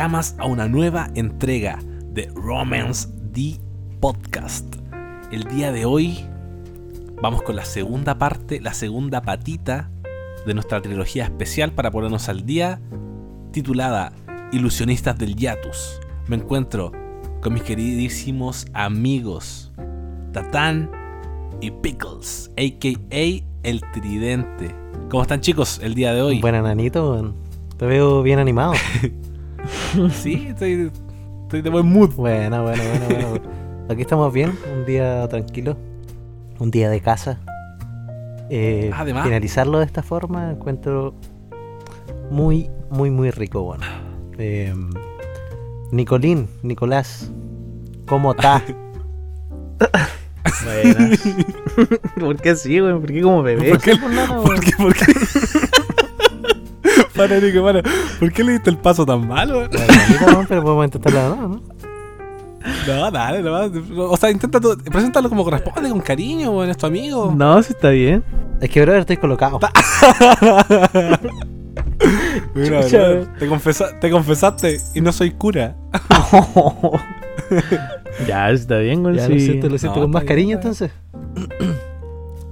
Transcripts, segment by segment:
Nakamas a una nueva entrega de Romance D Podcast. El día de hoy vamos con la segunda parte, la segunda patita de nuestra trilogía especial para ponernos al día, titulada Ilusionistas del Yatus. Me encuentro con mis queridísimos amigos Tatán y Pickles, aka El Tridente. ¿Cómo están chicos el día de hoy? Buen nanito. Te veo bien animado. Sí, estoy, estoy de buen mood. Buena, bueno, bueno, bueno. Aquí estamos bien, un día tranquilo, un día de casa. Eh, Además. finalizarlo de esta forma encuentro muy, muy, muy rico, bueno. Eh, Nicolín, Nicolás, ¿cómo está? Buenas. ¿Por qué así, güey? ¿Por qué como bebé? ¿Por qué? ¿Por qué? ¿Por qué? Para, Nico, para. ¿Por qué le diste el paso tan malo? Bueno, pero podemos intentarlo de nuevo, ¿no? No, dale, no. O sea, intenta tú, preséntalo como corresponde, con cariño, weón, es tu amigo. No, sí está bien. Es que, brother, estoy colocado. Mira, Chucha, te, confesa- te confesaste y no soy cura. ya, está bien, güey. Ya sí. lo siento, lo siento No, con más bien, cariño weón. entonces.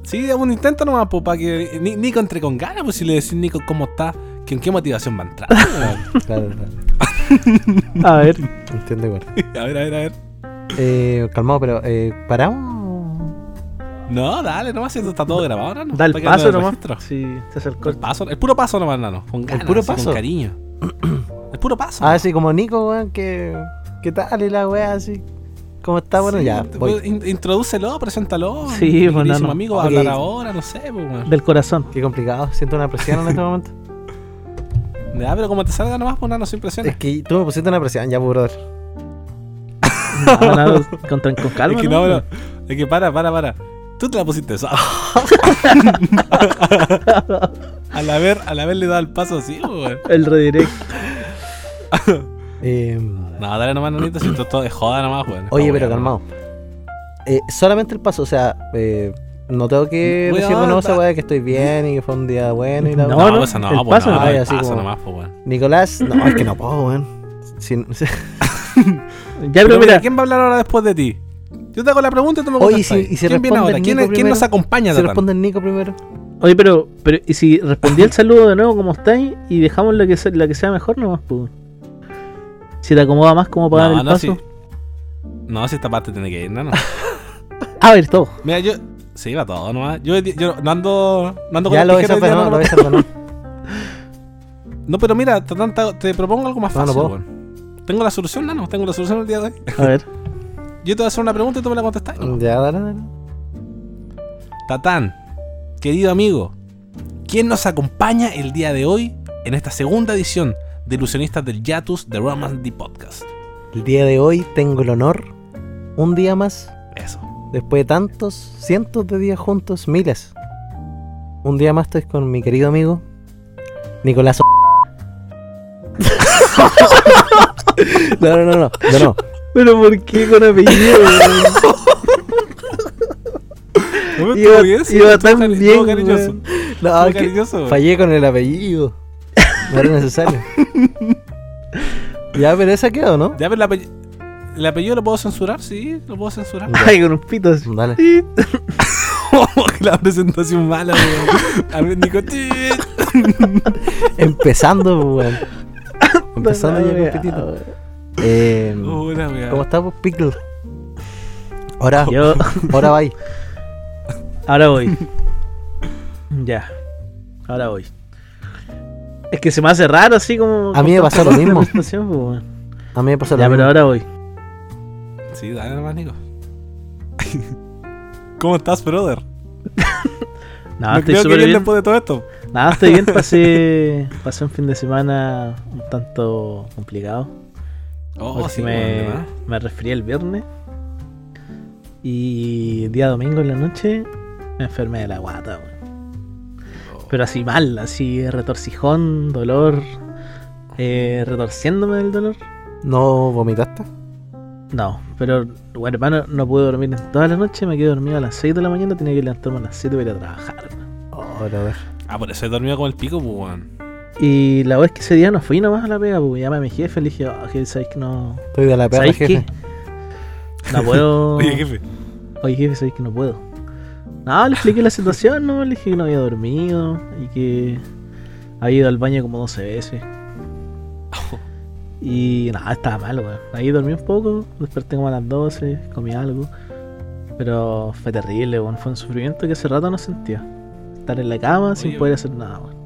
Sí, un intento nomás, pues, para que Ni- Nico entre con ganas, pues si le decís Nico cómo está, en qué motivación va a entrar. Claro, claro. A ver, Entiendo igual. a ver, a ver, a ver. Eh, calmado, pero eh, ¿paramos? No, dale, nomás, esto está todo grabado ahora, ¿no? da el Está paso el nomás. registro. Sí, se acercó. El paso, el puro paso nomás, nano. Con ganas, puro así, paso? Con cariño. el puro paso. Ah, sí, como Nico, weón, que. ¿Qué tal? Y la weá, así. ¿Cómo está? Bueno, Sí, ya, te- voy. in- introdúcelo, preséntalo. Sí, Mi pues, nano. amigo va a hablar ahora, no sé, pues. Del corazón. Qué complicado, siento una presión en este momento. Ya, pero como te salga nomás, pues, nano, sin presiones. Es que tú me pusiste una presión, ya, pues, brother. No, no, con, con calma. Es que ¿no? no, no. Es que para, para, para. Tú te la pusiste esa. al haber, al haberle dado el paso así, pues, weón. El redirect. Eh, No, dale nomás, nanito, si esto es todo de joda nomás, weón. Oye, pero calmado. Eh, solamente el paso, o sea, eh, no tengo que decir de nuevo esa weá que estoy bien y que fue un día bueno y la No. No, no, pues no, pues paso no, Ay, así paso como- nomás, pues, weón. Nicolás, no, es que no puedo, weón. Sin- Ya, Pero pero mira, mira. ¿quién va a hablar ahora después de ti? Yo te hago la pregunta y tú me Oye, contestas. si- y si ¿Quién viene ahora? ¿Quién, quién nos acompaña, si Tatán? responde el Nico primero. Oye, pero, pero ¿y si respondí el saludo de nuevo como estáis y dejamos la que, se- la que sea mejor nomás, pues? Si te acomoda más como para dar No, el no, paso. si, no, si esta parte tiene que ir, no, no. A ver, todo. Mira, yo. Sí, va todo nomás. Yo, yo no ando. No ando con Ya el lo día, desordenó, no, lo no, desordenó. No, pero mira, Tatán, te, propongo algo más No, no fácil. Tengo la solución, no, tengo la solución el día de hoy. A ver. Yo te voy a hacer una pregunta y tú me la contestas. ¿no? Ya, dale, dale. Tatán, querido amigo, ¿quién nos acompaña el día de hoy en esta segunda edición de Ilusionistas del Yatus de Romance the Podcast? El día de hoy tengo el honor, un día más, Eso. Después de tantos, cientos de días juntos, miles. Un día más estoy con mi querido amigo, Nicolás. no, no, no, no, no, no. Pero ¿por qué con apellido? No, Iba- bien, iba tan bien, cariñoso. No, cariñoso, fallé con el apellido. No era necesario. ya, pero esa quedó, ¿no? Ya, pero el, apell- el apellido lo puedo censurar, sí, lo puedo censurar. Ay, con un pito así. Dale. la presentación mala, weón. Empezando, weón. Empezando ya con pitito. Eh, Hola. ¿Cómo estás, pues, Pickle? Ahora, Yo, ahora va ahora voy. Ya. Ahora voy. Es que se me hace raro así como. A mí me pasó lo mismo. pues. A mí me pasó lo Ya, mismo. pero ahora voy. Sí, dale nomás, Nico. ¿Cómo estás, brother? No, Me estoy creo que bien bien. después de todo esto. Nada, estoy bien. Pasé, pasé un fin de semana un tanto complicado. Oh, porque sí, me, me resfrié el viernes. Y el día domingo en la noche me enfermé de la guata, weón. Pero así mal, así retorcijón, dolor, eh, retorciéndome del dolor. ¿No vomitaste? No, pero bueno, hermano, no pude dormir en toda la noche, me quedé dormido a las 6 de la mañana, tenía que levantarme a las 7 para ir a trabajar. Oh, brother. Ah, por eso he dormido con el pico, pues, weón. Y la vez que ese día no fui nomás a la pega, porque llamé a mi jefe y le dije, oh, que sabéis que no. Estoy de la ¿Sabéis jefe. qué? No puedo. Oye, jefe. Oye, jefe, sabéis que no puedo. No, le expliqué la situación, no, le dije que no había dormido y que había ido al baño como 12 veces. Y nada, estaba mal, weón. Ahí dormí un poco, desperté como a las 12, comí algo. Pero fue terrible, weón. Fue un sufrimiento que hace rato no sentía. Estar en la cama sin poder hacer nada, weón.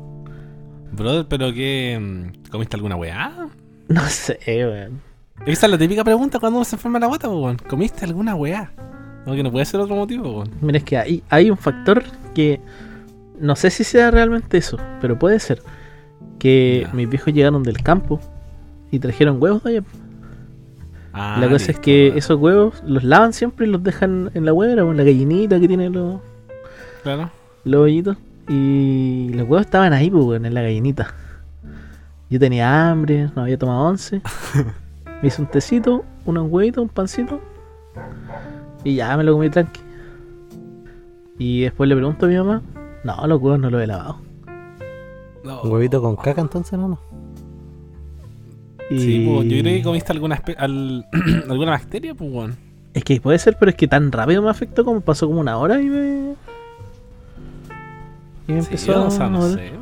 Brother, ¿pero qué? mm, ¿Comiste alguna weá? No sé, weón. Esa es la típica pregunta cuando uno se enferma la guata, weón. ¿Comiste alguna weá? No, que no puede ser otro motivo, weón. Mira, es que hay, hay un factor que no sé si sea realmente eso, pero puede ser. Que mis viejos llegaron del campo y trajeron huevos de allá. Ah, la cosa es que esos huevos los lavan siempre y los dejan en la huevera o en la gallinita que tiene los, Claro. los hoyitos. Y los huevos estaban ahí, pues, en la gallinita. Yo tenía hambre, no había tomado once. Me hice un tecito, unos huevitos, un pancito. Y ya me lo comí tranqui. Y después le pregunto a mi mamá. No, los huevos no los he lavado. No. ¿Un huevito con caca entonces, no? no? Y... Sí, pues, yo creo que comiste alguna, al- alguna bacteria, pues, weón. Es que puede ser, pero es que tan rápido me afectó como pasó como una hora y me. Y me Sí, empezó o sea, no sé.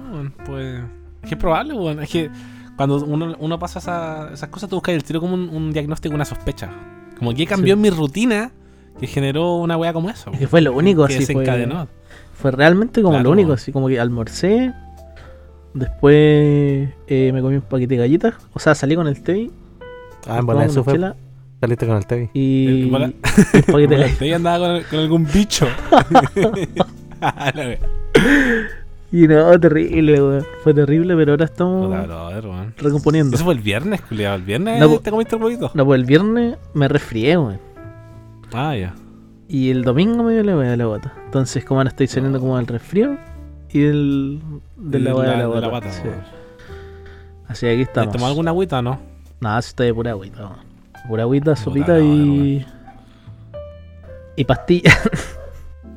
Pues. Es que es probable, weón. Es que cuando uno, uno pasa esa- esas cosas, tú buscas el tiro como un, un diagnóstico, una sospecha. Como que cambió Sí. en mi rutina que generó una weá como esa. Es que fue lo único, que así fue. desencadenó. Fue realmente como Claro. lo único, así como que almorcé. Después eh, me comí un paquete de galletas. O sea, salí con el té. Ah, en bola, eso fue. chela Saliste con el Tevi. y En bola- un paquete de Bueno, galletas. este andaba con, con algún bicho. La wea. Y no, terrible, weón. Fue terrible, pero ahora estamos Puta, brother, recomponiendo. Eso fue el viernes, culiado. El viernes No, te comiste el huevito. No, pues el viernes me resfrié, weón. Ah, ya. Y el domingo me dio la la gota. Entonces, como ahora estoy saliendo como del resfrío y del, de la weá de la gota. guata, sí. weón. Así que aquí ¿Te estamos. tomó alguna agüita o no? Nada, si está de pura agüita, weón. Pura agüita, sopita no, y. Y pastilla.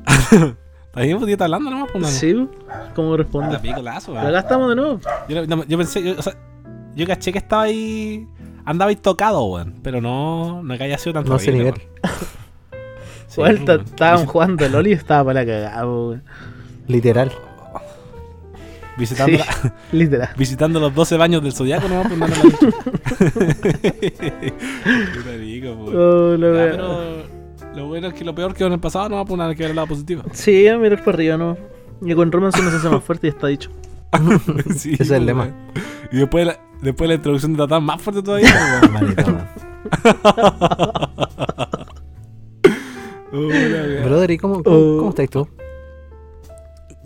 ¿Está bien? Pues, está hablando nomás, pues, no. sí, como corresponde. La pico lazo, Pero acá estamos de nuevo. Yo, no, yo pensé, yo, o sea, yo caché que estaba ahí. Andaba ahí tocado, weón. Pero no, no que haya sido tan No sé nivel. Sí, Igual ta- weón. estaban jugando LOL y estaba para la cagada, weón. Literal. Visitando, Sí. la- Literal. visitando los 12 baños del zodiaco, nomás, pues no no Puta rico. Oh, la Ya, pero lo bueno es que lo peor quedó en el pasado, no va a poner que ver el lado positivo. Sí, a mirar para arriba, ¿no? Y con Roman se nos hace más fuerte y está dicho. Sí, Ese es el weón. lema. Y después, la- después la introducción de Tatán más fuerte todavía. Hola, weón. Brother, ¿y cómo, cómo, Oh. cómo estáis tú?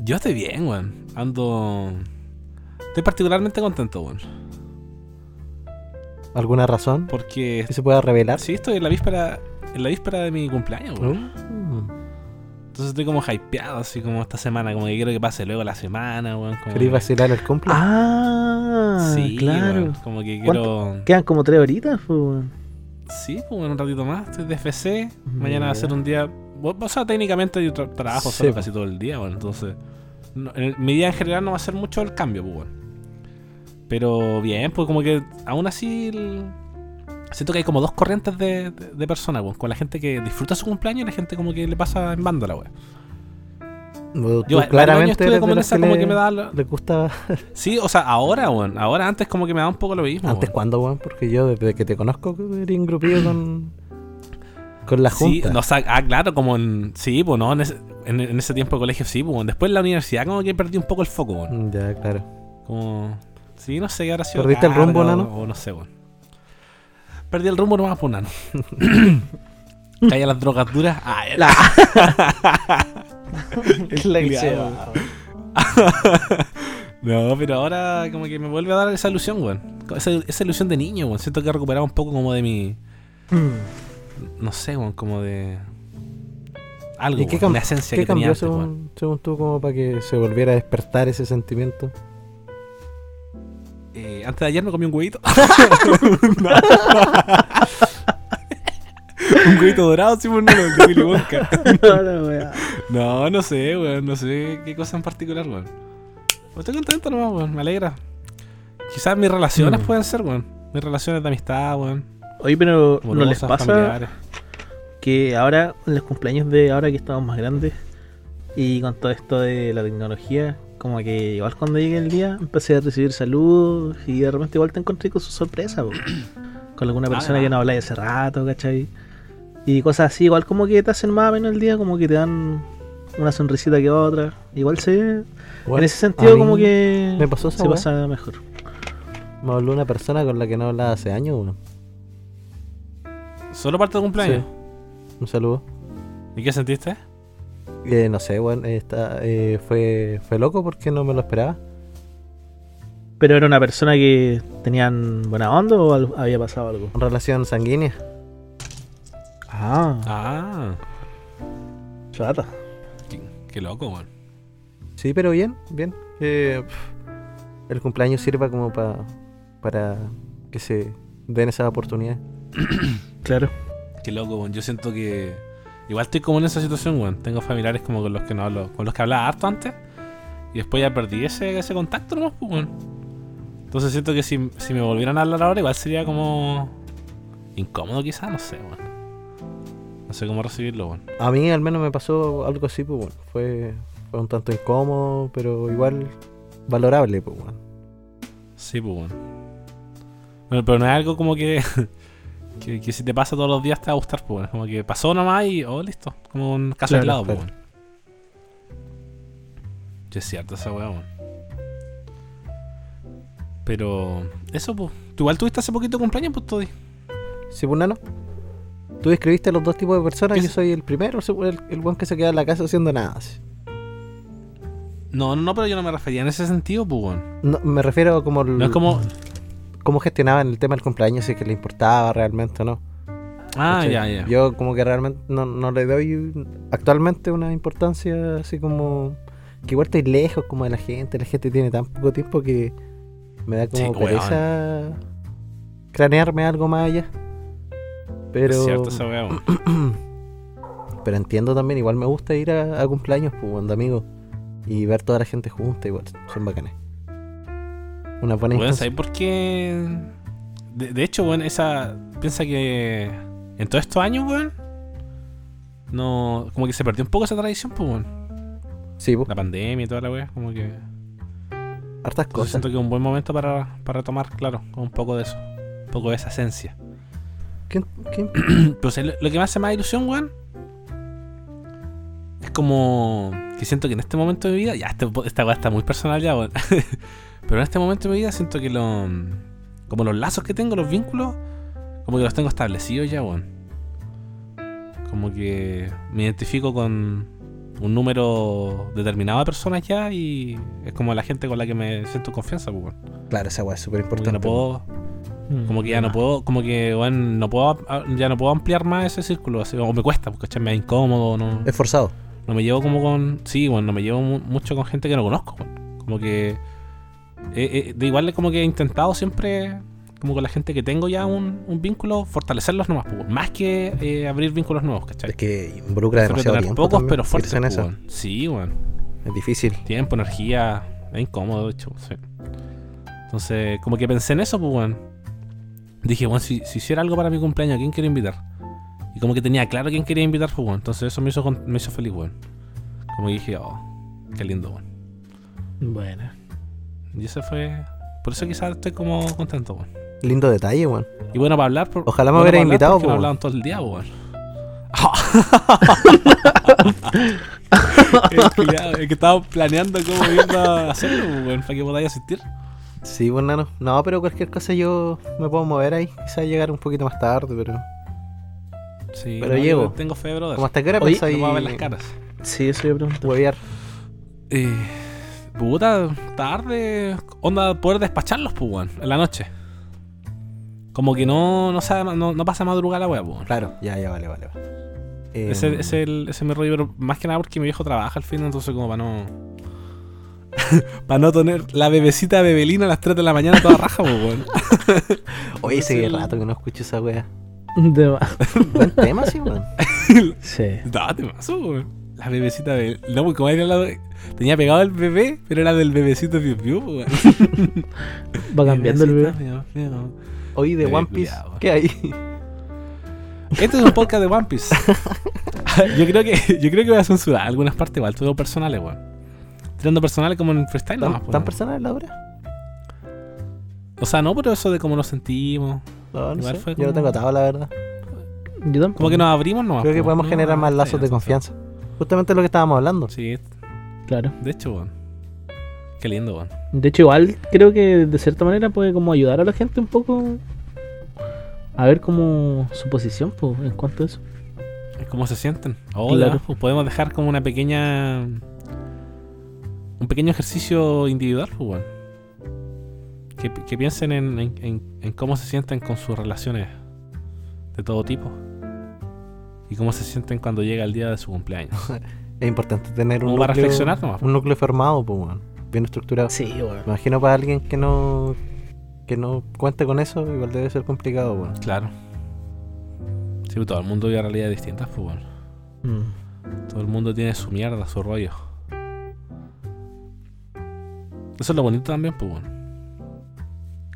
Yo estoy bien, weón. Ando. Estoy particularmente contento, weón. ¿Alguna razón Porque. que se pueda revelar? Sí, estoy en la víspera. En la víspera de mi cumpleaños, weón. Mm. Entonces estoy como hypeado, así como esta semana. Como que quiero que pase luego la semana, weón. ¿Queréis que- vacilar el cumple? Ah, Sí, claro. weón, Como que ¿Cuánto? quiero. Quedan como tres horitas, pues, weón. Sí, pues bueno, un ratito más. Estoy de FC. Mañana va a ser un día. O sea, técnicamente yo tra- trabajo Sí, solo po. casi todo el día, bueno, entonces. No- en mi día en general no va a ser mucho el cambio, pues bueno. Pero bien, pues como que aún así. el- Siento que hay como dos corrientes de, de, de personas, weón. Con la gente que disfruta su cumpleaños y la gente como que le pasa en banda la wea. Tú Yo claramente estuve como en esa que como le, que me daba la- le gustaba. Sí, o sea, ahora, weón. Ahora antes como que me da un poco lo mismo. ¿Antes cuándo, weón? Porque yo desde que te conozco eres ingrupido con, con la Sí, junta. no, o sea, ah, claro, como en. Sí, pues no, en ese, en, en ese tiempo de colegio sí, pues. Después en la universidad como que perdí un poco el foco, weón. Mm, Ya, claro. Como. Sí, no sé qué habrá sido. ¿Perdiste el rumbo, nano? O, o no sé, weón. Perdí el rumbo nomás, pues, nano. Caí a las drogas duras. Ah, La- Es la se No, pero ahora como que me vuelve a dar esa ilusión, weón. Esa, esa ilusión de niño, weón. Siento que he recuperado un poco como de mi. No sé, weón, como de. Algo, ¿Y qué, esencia qué que tenía cambió antes, weón. según, según tú como para que se volviera a despertar ese sentimiento? Eh, antes de ayer me comí un huevito. un huevito dorado, sí, pues no, el de Willy Wonka. No, la. No, no sé, weón. No sé qué cosa en particular, weón. Estoy contento nomás, weón. Me alegra. Quizás mis relaciones Mm. pueden ser, weón. Mis relaciones de amistad, weón. Oye, pero ¿no les pasa familiares. Que ahora, en los cumpleaños de ahora que estamos más grandes y con todo esto de la tecnología, como que igual cuando llegue el día empecé a recibir saludos y de repente igual te encontré con su sorpresa, po. con alguna persona Ah. que no habláis hace rato, ¿cachai? Y cosas así, igual como que te hacen más o menos el día, como que te dan una sonrisita que otra. Igual se... Bueno, en ese sentido como que me pasó esa se pasa mejor. Me habló una persona con la que no hablaba hace años, weón. Solo parte de cumpleaños. Un saludo. ¿Y qué sentiste? Eh, no sé, weón. está, eh, fue, fue loco porque no me lo esperaba. ¿Pero era una persona que tenían buena onda o al- había pasado algo? Relación sanguínea. Ah, Ah, chata. qué, qué loco, weón. Sí, pero bien, bien. Que pff, el cumpleaños sirva como pa- para que se den esa oportunidad. Claro. Qué loco, weón. Yo siento que. Igual estoy como en esa situación, weón. Tengo familiares como con los que no hablo. Con los que hablaba harto antes. Y después ya perdí ese, ese contacto nomás, pues, weón. Entonces siento que si, si me volvieran a hablar ahora, igual sería como. Incómodo, quizás, no sé, weón. No sé cómo recibirlo, weón. A mí al menos me pasó algo así, pues bueno. Fue, fue un tanto incómodo, pero igual valorable, pues bueno. Sí, pues, weón. Bueno, pero no es algo como que. Que, que si te pasa todos los días te va a gustar, pues, weón. Como que pasó nomás y. Oh, listo. Como un caso aislado, pues, claro. weón. Sí, es cierto esa weá, weón. Pero. Eso, pues. Tú igual tuviste hace poquito cumpleaños, pues, Toddy. Sí, pues nano. Tú describiste a los dos tipos de personas. ¿Qué Yo es? soy el primero, el, el buen que se queda en la casa haciendo nada. así. No, no, no, pero yo no me refería en ese sentido, pues. No, me refiero como, el- No es como. Cómo gestionaban el tema del cumpleaños, si es que le importaba realmente o no. Ah, ya, ya. Yo como que realmente no, no le doy actualmente una importancia así como... Que igual estoy lejos como de la gente, la gente tiene tan poco tiempo que me da como Sí, pereza cranearme algo más allá. Pero, Es cierto esa weón. pero entiendo también, igual me gusta ir a, a cumpleaños, pues, cuando amigos, y ver toda la gente junta, igual, son bacanes. Una buena instancia. ¿sabes por qué? De, de hecho, weón, esa. Piensa que. En todos estos años, weón. No. Como que se perdió un poco esa tradición, pues, weón. Sí, pues, La pandemia y toda la weá. Como que. hartas Entonces cosas. siento que es un buen momento para, para retomar, claro, un poco de eso. Un poco de esa esencia. O sea, lo, lo que me hace más ilusión, weón. Es como. Que siento que en este momento de mi vida. Ya, este, esta weá está muy personal ya, weón. Pero en este momento de mi vida siento que lo. Como los lazos que tengo, los vínculos. Como que los tengo establecidos ya, weón. Como que me identifico con un número determinado de personas ya y es como la gente con la que me siento confianza, pues, weón. Claro, esa weá es súper Como que importante. no puedo, como que ya no puedo, como que bueno, no puedo, ya no puedo ampliar más ese círculo, así, o me cuesta, porque me da incómodo, no, Es forzado. no me llevo como con, sí, bueno, no me llevo mu- mucho con gente que no conozco, weón. como que, eh, eh, de igual como que he intentado siempre, como con la gente que tengo ya un, un vínculo, fortalecerlos nomás, pues, más que eh, abrir vínculos nuevos, ¿cachai? Es que involucra Prefiero demasiado tener tiempo. pocos también, pero fuertes, en eso. sí, weón. Es difícil. Tiempo, energía, es incómodo, de hecho. sí. Entonces, como que pensé en eso, pues, weón. Dije, bueno, si, si hiciera algo para mi cumpleaños, ¿a quién quiero invitar? Y como que tenía claro quién quería invitar, pues. Entonces, eso me hizo, me hizo feliz, weón. Como que dije, oh, Qué lindo, weón. Bueno. Y eso fue. Por eso quizás estoy como contento, weón. Lindo detalle, weón. Y bueno, para hablar. Por, Ojalá me bueno, hubiera invitado, porque po, No weón. hablaban todo el día, weón. el, culiao, el que estaba planeando cómo iba a hacerlo, weón, para que podáis asistir. Sí, bueno, no. No, pero cualquier cosa yo me puedo mover ahí. Quizás llegar un poquito más tarde, pero. Sí, Pero no, llego. Tengo fe, brother. ¿Cómo hasta qué hora pensáis No ver las caras. Sí, eso yo pregunto. huevear? Eh, puta, tarde. Onda, poder despacharlos, pues, weón, en la noche. Como que no, no, sabe, no, no pasa madrugada la weá, pues, weón. Claro, ya, ya, vale, vale. vale. Eh, Ese, es el- ese es mi rollo, pero más que nada porque mi viejo trabaja al fin, entonces como para no... para no tener la bebecita bebelina a las 3 de la mañana toda raja, pues, weón. Oye, ese el- rato que no escucho esa wea. De. Buen tema, sí, weón. Sí. Date más, weón. La bebecita bebelina. No, porque como era la... Tenía pegado el bebé, pero era del bebecito Piu Piu, weón. Va cambiando el bebé. Piu Piu. Oye, de One Piece, culiao. ¿qué hay? Este es un podcast de One Piece. yo creo que yo creo que voy a censurar algunas partes igual, todo personales, weón. Tirando personales como en freestyle ¿Tan, nomás, pues, tan weón. personal la obra? O sea, no, pero eso de cómo nos sentimos. No, no Igual sé. fue Yo lo tengo atado, la verdad. Yo tampoco. Como que nos abrimos nomás. Creo que po. podemos No, generar más lazos de confianza. Justamente lo que estábamos hablando. Sí, Claro. de hecho, weón. Qué lindo, weón. De hecho, igual creo que de cierta manera puede como ayudar a la gente un poco a ver como su posición en cuanto a eso. ¿Cómo se sienten? Claro. pues podemos dejar como una pequeña. Un pequeño ejercicio individual, pues. Que, que piensen en, en- en- en cómo se sienten con sus relaciones de todo tipo. Y cómo se sienten cuando llega el día de su cumpleaños. Es importante tener un para núcleo, reflexionar nomás. un núcleo formado, pues, weón. Bien estructurado. Sí, bueno. Me imagino para alguien que no que no cuente con eso, igual debe ser complicado, weón. Claro. Sí, pues, todo el mundo vive realidades distintas, pues, weón. Mm. Todo el mundo tiene su mierda, su rollo. Eso es lo bonito también, pues bueno.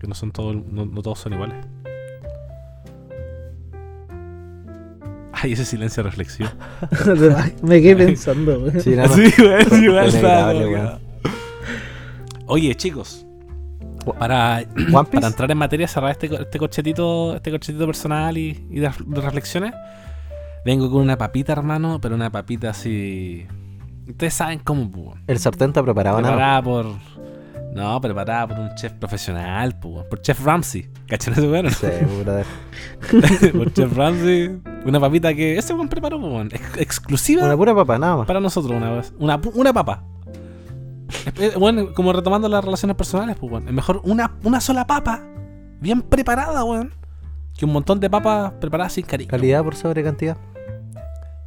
Que no son todos, no, no todos son iguales. Ay, ese silencio reflexivo. Me quedé pensando, güey. Sí, nada más. Güey, Oye, chicos. Para, para entrar en materia, cerrar este, este corchetito, este corchetito personal y, y de, de reflexiones. Vengo con una papita, hermano, pero una papita así. Ustedes saben cómo, pues. El sartén está preparado, ¿no? Preparada por. No, preparada por un chef profesional, por Chef Ramsey. ¿Cachan ese weón? Sí, por Chef Ramsey. Una papita que ese weón preparó. Ex- exclusiva Una pura papa, nada más. para nosotros una vez. Una, una papa. Es- es- Bueno, como retomando las relaciones personales, pues, weón. Es mejor una, una sola papa, bien preparada, weón, que un montón de papas preparadas sin cariño. Calidad por sobre cantidad.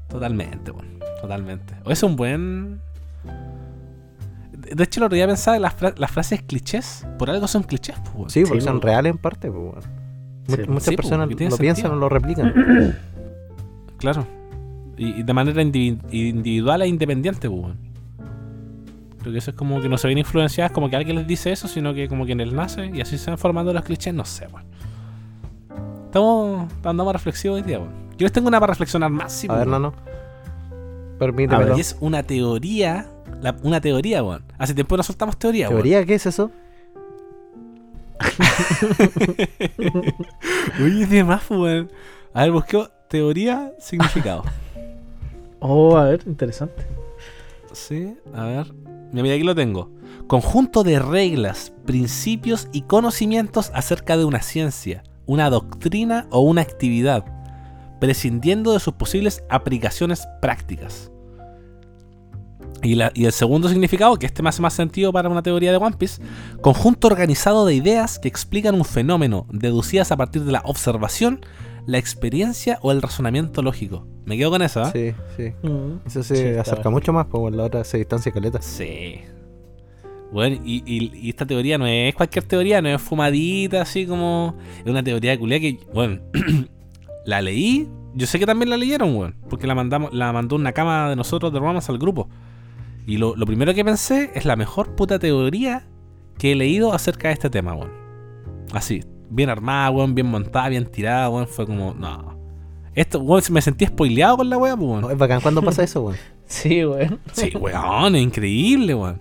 Totalmente, weón. Totalmente. O es un buen. De hecho, el otro día pensaba en las, fra- las frases clichés. Por algo son clichés, pues. Sí, porque Sí, son reales en parte, pues, Sí, Muchas sí, personas lo sentido. piensan o lo replican. Claro. Y, y de manera indivi- individual e independiente, pues. Creo que eso es como que no se ven influenciadas como que alguien les dice eso, sino que como que en él nace y así se van formando los clichés, no sé, weón. Estamos andando reflexivos hoy día, weón. Yo les tengo una para reflexionar más, sí, A ver, weón. no, no. Permítemelo. Y es una teoría, la- una teoría, weón. Hace tiempo no soltamos teoría, weón. ¿Teoría? ¿Qué es eso? Oye, de más, weón. A ver, busqué teoría, significado. Oh, a ver, interesante. Sí, a ver. Mira, mira, aquí lo tengo. Conjunto de reglas, principios y conocimientos acerca de una ciencia, una doctrina o una actividad, prescindiendo de sus posibles aplicaciones prácticas. Y, la- y el segundo significado, que este me hace más sentido para una teoría de One Piece, conjunto organizado de ideas que explican un fenómeno, deducidas a partir de la observación, la experiencia o el razonamiento lógico. Me quedo con eso, ¿ah? Sí, sí. Mm. Eso se Sí, acerca mucho más, pues bueno, la otra se distancia caleta. Sí. Bueno, y, y- y esta teoría no es cualquier teoría, no es fumadita, así como. Es una teoría de culia que, bueno, la leí. Yo sé que también la leyeron, weón. Porque la mandamos, la mandó una cama de nosotros de Romance al grupo. Y lo, lo primero que pensé es la mejor puta teoría que he leído acerca de este tema, weón. Así, bien armada, weón, bien montada, bien tirada, weón. Fue como, no. Esto, weón, me sentí spoileado con la weá, pues, weón. Es bacán cuando pasa eso, weón. Sí, weón. Sí, weón, es increíble, weón.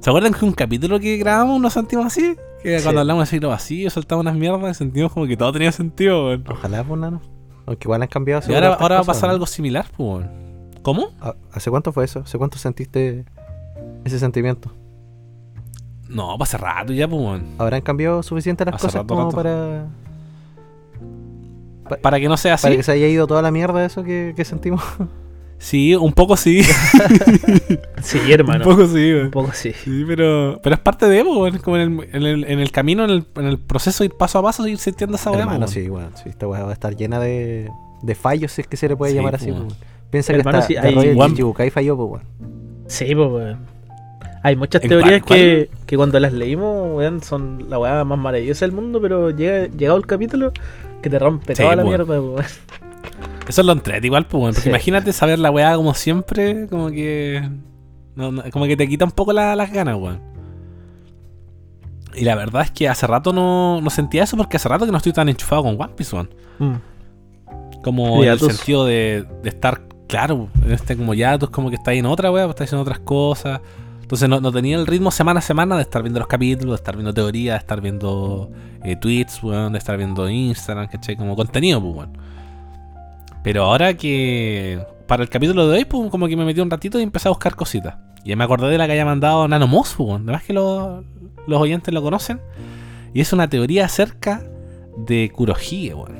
¿Se acuerdan que un capítulo que grabamos nos sentimos así? Que Sí. cuando hablamos así lo vacío, soltamos unas mierdas y sentimos como que todo tenía sentido, weón. Ojalá, pues, nano. Aunque igual han cambiado. Y ahora, ahora va a pasar ¿no? algo similar, pues, weón. ¿Cómo? ¿Ha- ¿Hace cuánto fue eso? ¿Hace cuánto sentiste ese sentimiento? No, para hace rato ya, pues, weón. ¿Habrán cambiado suficiente las Hace cosas rato, como rato. para, Para que no sea así. para que se haya ido toda la mierda eso que, que sentimos? Sí, un poco sí. Sí, hermano. un poco sí, weón. Un poco sí. Sí, pero, pero es parte de Evo, weón. Como en el, en, el, en el camino, en el, en el proceso, ir paso a paso, ir sintiendo esa weá, Hermano, sí, bueno, sí, esta weá va a estar llena de, de fallos, si es que se le puede Sí, llamar así. weón. Pues. Piensa Hermano, que hasta sí, The hay- Chichibukai falló, pues, weón. Sí, pues, weón. Hay muchas ¿En teorías cuál- que, que cuando las leímos, weón, son la weá más maravillosa del mundo, pero llega, llegado el capítulo que te rompe Sí, toda la mierda, weón. Eso es lo entrete igual, pues, weón. Porque Sí. imagínate saber la weá como siempre, como que. no- no- como que te quita un poco la- las ganas, weón. Y la verdad es que hace rato no, no sentía eso porque hace rato que no estoy tan enchufado con One Piece, weón. Mm. Como en el sentido de, de estar, claro, en este como ya tú es como que estás en otra weá, pues estás haciendo otras cosas. Entonces no, no tenía el ritmo semana a semana de estar viendo los capítulos, de estar viendo teorías, de estar viendo eh, tweets, weón, de estar viendo Instagram, ¿cachai? Como contenido, pues, weón. Pero ahora que para el capítulo de hoy, pues como que me metí un ratito y empecé a buscar cositas. Y me acordé de la que haya mandado Nano Moss, pues, weón. Además que lo- los oyentes lo conocen. Y es una teoría acerca de Kurohige, weón.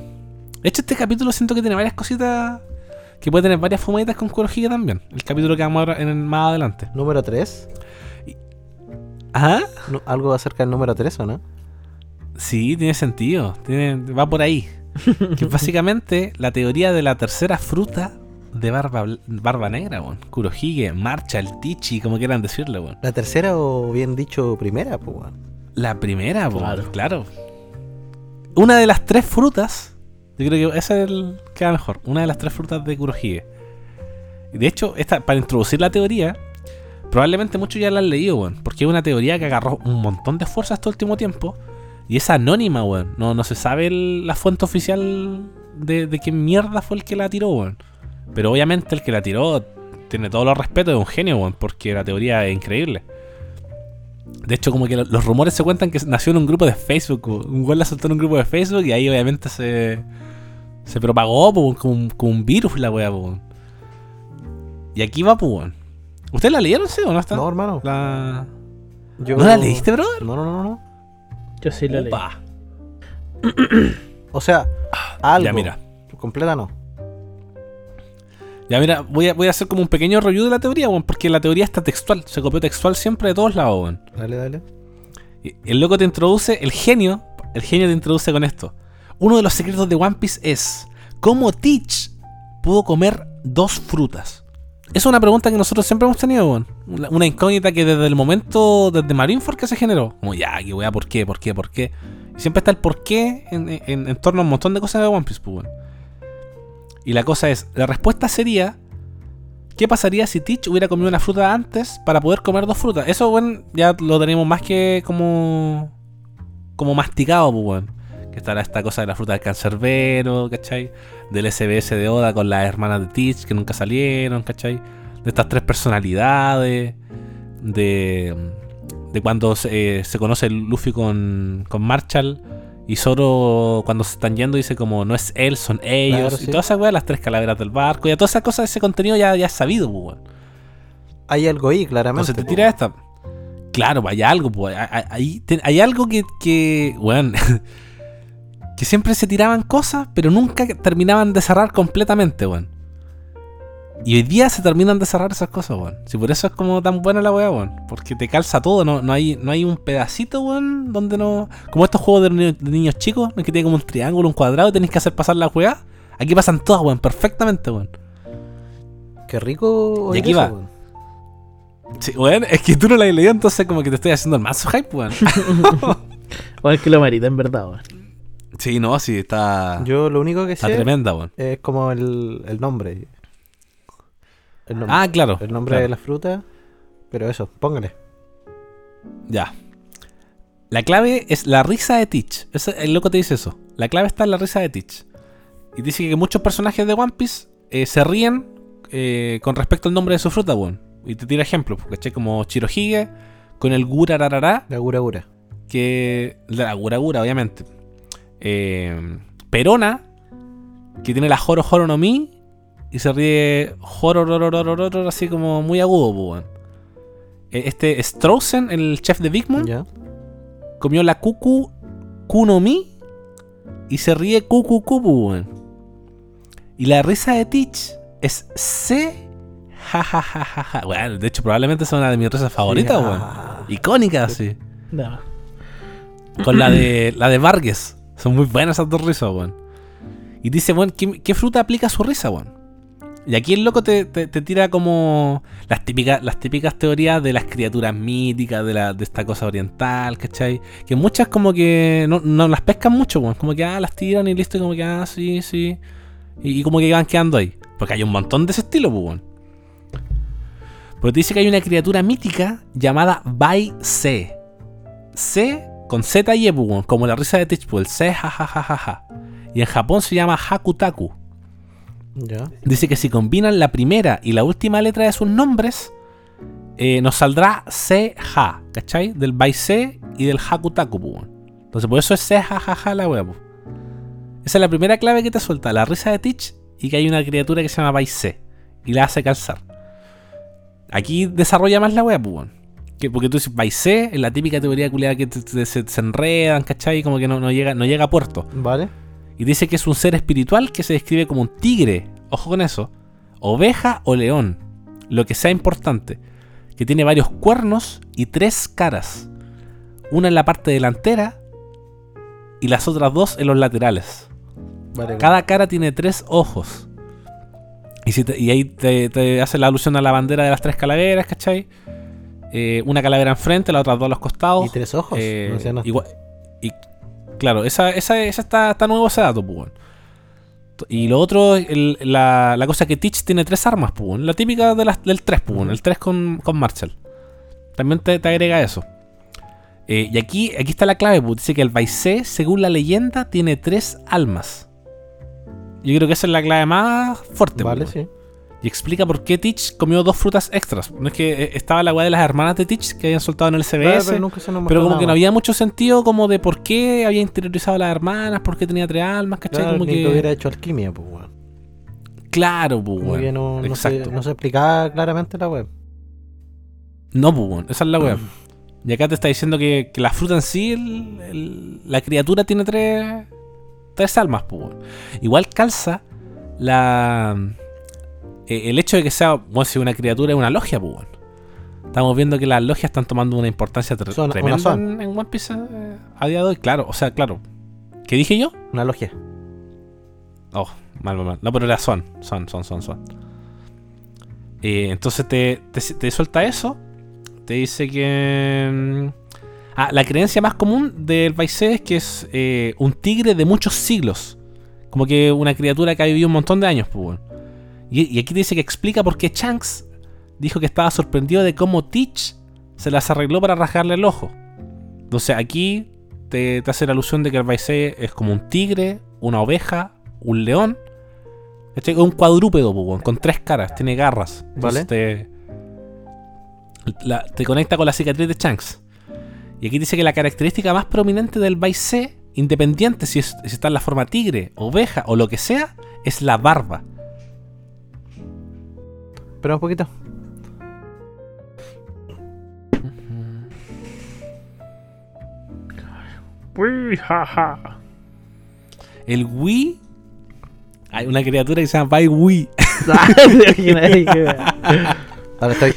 De hecho, este capítulo siento que tiene varias cositas que puede tener varias fumaditas con Kurohige también. El capítulo que vamos a ver en, más adelante. Número 3. Ajá. ¿Algo acerca del número 3 o no? Sí, tiene sentido. Tiene, va por ahí. que es básicamente la teoría de la tercera fruta de barba, barba negra, weón. Kurohige, Marcha, el Tichi, como quieran decirle, weón. La tercera o bien dicho primera, pues, weón. La primera, weón, Claro. claro. Una de las tres frutas, yo creo que ese es el que mejor. Una de las tres frutas de Kurohige. De hecho, esta, para introducir la teoría, probablemente muchos ya la han leído, weón. Porque es una teoría que agarró un montón de fuerza este último tiempo. Y es anónima, weón. No, no se sabe la fuente oficial de, de qué mierda fue el que la tiró, weón. Pero obviamente el que la tiró tiene todos los respetos de un genio, weón. Porque la teoría es increíble. De hecho, como que lo- los rumores se cuentan que nació en un grupo de Facebook. weón. Un güey la soltó en un grupo de Facebook y ahí obviamente se, se propagó po, como, un- como un virus la weá, po, weón. Y aquí va, pues, weón. ¿Ustedes la leyeron, sí o no está? No, hermano. La... Yo- ¿No la leíste, brother? No, no, no, no. Yo sí lo leí. Opa. O sea, algo. Ya, mira. Completa no. Ya, mira, voy a, voy a hacer como un pequeño review de la teoría, weón, porque la teoría está textual. Se copió textual siempre de todos lados, weón. Dale, dale. Y El loco te introduce, el genio, el genio te introduce con esto. Uno de los secretos de One Piece es cómo Teach pudo comer dos frutas. Es una pregunta que nosotros siempre hemos tenido, weón. Una, incógnita que desde el momento, desde Marineford que se generó. Como ya, que weá, ¿por qué? ¿Por qué? ¿Por qué? Siempre está el por qué en, torno a un montón de cosas de One Piece, pues, weón. Y la cosa es, la respuesta sería, ¿qué pasaría si Teach hubiera comido una fruta antes para poder comer dos frutas? Eso, bueno, ya lo tenemos más que como como masticado, pues, weón. Estará esta cosa de la fruta del cancerbero, ¿cachai? Del SBS de Oda con las hermanas de Teach que nunca salieron, ¿cachai? De estas tres personalidades, de, de cuando se, eh, se conoce Luffy con, con Marshall y Zoro cuando se están yendo dice como no es él, son ellos. Claro, y sí. todas esas weas, las tres calaveras del barco, y a todas esas cosas, ese contenido ya, ya es sabido, pues, weón. Hay algo ahí, claramente. Entonces te po. tira esta. Claro, pues, hay algo, pues. hay algo que, que weón, que siempre se tiraban cosas, pero nunca terminaban de cerrar completamente, weón. Y hoy día se terminan de cerrar esas cosas, weón. Si por eso es como tan buena la weá, weón. Porque te calza todo, no, no, hay, no hay un pedacito, weón, donde no. Como estos juegos de, ni- de niños chicos, que tiene como un triángulo, un cuadrado, y tenéis que hacer pasar la weá. Aquí pasan todas, weón, perfectamente, weón. Qué rico. Y aquí eso, va. weón. Sí, weón, es que tú no la has leído, entonces como que te estoy haciendo el mazo hype, weón. O es que lo marita, en verdad, weón. Sí, no, sí, está, Yo lo único que está sé tremenda, es como el, el nombre. El nombre, Ah, claro. el nombre claro. de la fruta. Pero eso, póngale. Ya. La clave es la risa de Teach. El loco te dice eso. La clave está en la risa de Teach. Y dice que muchos personajes de One Piece eh, se ríen eh, con respecto al nombre de su fruta, weón. Y te tira ejemplos, ¿cachai? Como Chirohige con el Gurararara, La gura gura. que. La Guragura, obviamente. Eh, Perona, que tiene la Joro Joro no Mi, y se ríe Joro así como muy agudo, pues, weón. Eh, Este Straussen, el chef de Big Mom, comió la Kuku Kuno Mi y se ríe Kuku Kubu, weón. Y la risa de Teach es C. Ja, ja, ja, ja, ja. Weón, de hecho, probablemente es una de mis risas favoritas, Sí, weón. ah. Icónica, sí. No. Con la de la de Vargas. Son muy buenas esas dos risas, weón. Y dice, weón, ¿qué, fruta aplica su risa, weón? Y aquí el loco te, te- tira como las típicas, las típicas teorías de las criaturas míticas, de, la, de esta cosa oriental, ¿cachai? Que muchas como que no, no las pescan mucho, weón. Como que, ah, las tiran y listo, y como que, ah, sí, sí. Y, y como que van quedando ahí. Porque hay un montón de ese estilo, pues, weón. Pero te dice que hay una criatura mítica llamada Bai Se. C con Z y E, como la risa de Teach, el C, ja, ja, ja, ja, ja. Y en Japón se llama Hakutaku. Ya. Dice que si combinan la primera y la última letra de sus nombres, eh, nos saldrá C-Ja, ¿cachai? Del Baise y del Hakutaku. Entonces, por eso es C-Ja-Ja-Ja la wea. Esa es la primera clave que te suelta, la risa de Teach y que hay una criatura que se llama Baise y la hace calzar. Aquí desarrolla más la wea, pues. Que- Porque tú dices Baise, es la típica teoría culiada que te- te- se, se enredan, ¿cachai? Como que no, no llega, no llega a puerto. Vale. Y dice que es un ser espiritual que se describe como un tigre, ojo con eso, oveja o león, lo que sea importante, que tiene varios cuernos y tres caras, una en la parte delantera y las otras dos en los laterales. Vale. Cada cara tiene tres ojos. Y, si te- y ahí te, te hace la alusión a la bandera de las tres calaveras, ¿cachai? Eh, una calavera enfrente, la otra dos a los costados. ¿Y tres ojos? Eh, No igual- y claro, esa, esa, esa está, está nuevo ese dato, pues. Y lo otro, el- la, la cosa que Teach tiene tres armas, pues. La típica de las, del 3, pues. El 3 con, con Marshall. También te, te agrega eso. Eh, y aquí, aquí está la clave, pues. Dice que el Baise, según la leyenda, tiene tres almas. Yo creo que esa es la clave más fuerte, Vale, pues, weón. sí. Y explica por qué Teach comió dos frutas extras. No es que eh, estaba la weá de las hermanas de Teach que habían soltado en el CBS. Claro, pero como nada que no había mucho sentido como de por qué había interiorizado a las hermanas, por qué tenía tres almas, ¿cachai? Claro, como que... que hubiera hecho alquimia, pues, weón. Claro, pues, weón. no, no, se, Exacto. no se explicaba claramente la web. No, pues, weón. Esa es la weá. Y acá te está diciendo que, que la fruta en sí, el- el- la criatura tiene tres, tres almas, pues, weón. Igual calza la... eh, el hecho de que sea, bueno, si una criatura es una logia, pues, weón. Estamos viendo que las logias están tomando una importancia tre- Son- una tremenda son. en, en One Piece eh, a día de hoy. Claro, o sea, claro. ¿Qué dije yo? Una logia. Oh, mal, mal, mal. No, pero era son, son, son, son, son. Eh, entonces te, te, te suelta eso. Te dice que... mm, Ah, la creencia más común del Baise es que es eh, un tigre de muchos siglos. Como que una criatura que ha vivido un montón de años, pues. Y, y aquí dice que explica por qué Shanks dijo que estaba sorprendido de cómo Teach se las arregló para rasgarle el ojo. Entonces aquí te, te hace la alusión de que el Baise es como un tigre, una oveja, un león. Este es un cuadrúpedo, con tres caras, tiene garras. Entonces Te, la- te conecta con la cicatriz de Shanks. Y aquí dice que la característica más prominente del Baise, independiente si, es- si está en la forma tigre, oveja o lo que sea, es la barba. Espera un poquito. Uy, jaja. El Wii. Hay una criatura que se llama Bai Wii. Dale, estoy.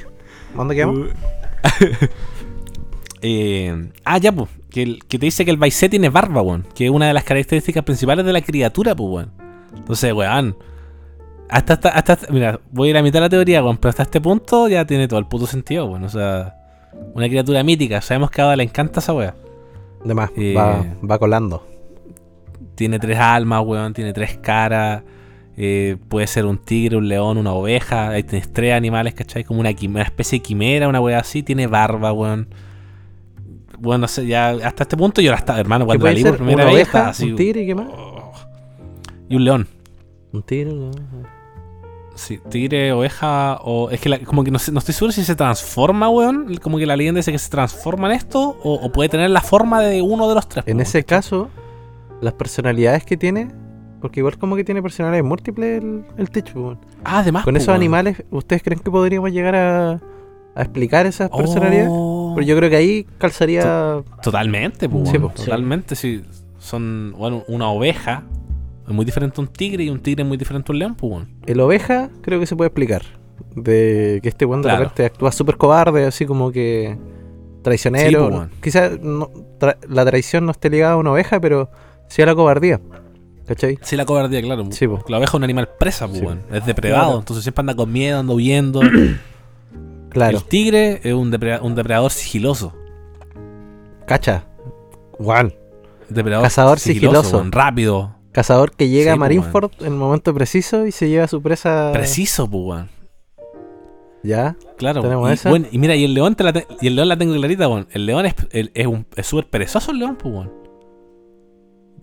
¿Dónde quedamos? Eh, ah, ya, pues. Que, el- que te dice que el Baise tiene barba, weón. Que es una de las características principales de la criatura, pues, weón. Entonces, weón. Hasta, hasta, hasta, mira, voy a ir a mitad de la teoría, weón. Pero hasta este punto ya tiene todo el puto sentido, weón. O sea, una criatura mítica. Sabemos que a Ada le encanta esa weá. De más, Eh, va, va colando. Tiene tres almas, weón. Tiene tres caras. eh, puede ser un tigre, un león, una oveja. Ahí tienes tres animales, ¿cachai? Como una, una especie de quimera, una weá así. Tiene barba, weón. Bueno, no sé, ya hasta este punto yo la estaba, hermano, ¿Qué cuando la leí por primera ¿Una vez estaba así. ¿Un tigre y qué más? Y un león. Un tigre. ¿no? Sí, tigre, oveja o... Es que la- como que no, sé- no estoy seguro si se transforma, weón. Como que la leyenda dice que se transforma en esto o, o puede tener la forma de uno de los tres. En ese caso, las personalidades que tiene, porque igual como que tiene personalidades múltiples el, el Teach, weón. Ah, además. Con esos weón. animales, ¿ustedes creen que podríamos llegar a, a explicar esas personalidades? Oh, Pero yo creo que ahí calzaría. Totalmente, po, Sí, weón. Totalmente, sí. Son, bueno, una oveja es muy diferente a un tigre y un tigre es muy diferente a un león, pues. El oveja, creo que se puede explicar. De que este weón de Claro. repente actúa súper cobarde, así como que. Traicionero. Weón. Quizás no- tra- la traición no esté ligada a una oveja, pero sí a la cobardía. ¿Cachai? Sí, la cobardía, claro. Sí, po. La oveja es un animal presa, pues, Sí. Es depredado, Claro. entonces siempre anda con miedo, anda huyendo. Claro. El tigre es un, depre- un depredador sigiloso. Cacha. Juan. Depredador Cazador sigiloso. rápido. Cazador que llega Sí, a Marineford en el momento preciso y se lleva a su presa. Preciso, pues. Ya. Claro. Tenemos y, esa. bueno, y mira, y el león te la te- y el león la tengo clarita, weón. El león es el- es un- es súper perezoso el león, pues, weón.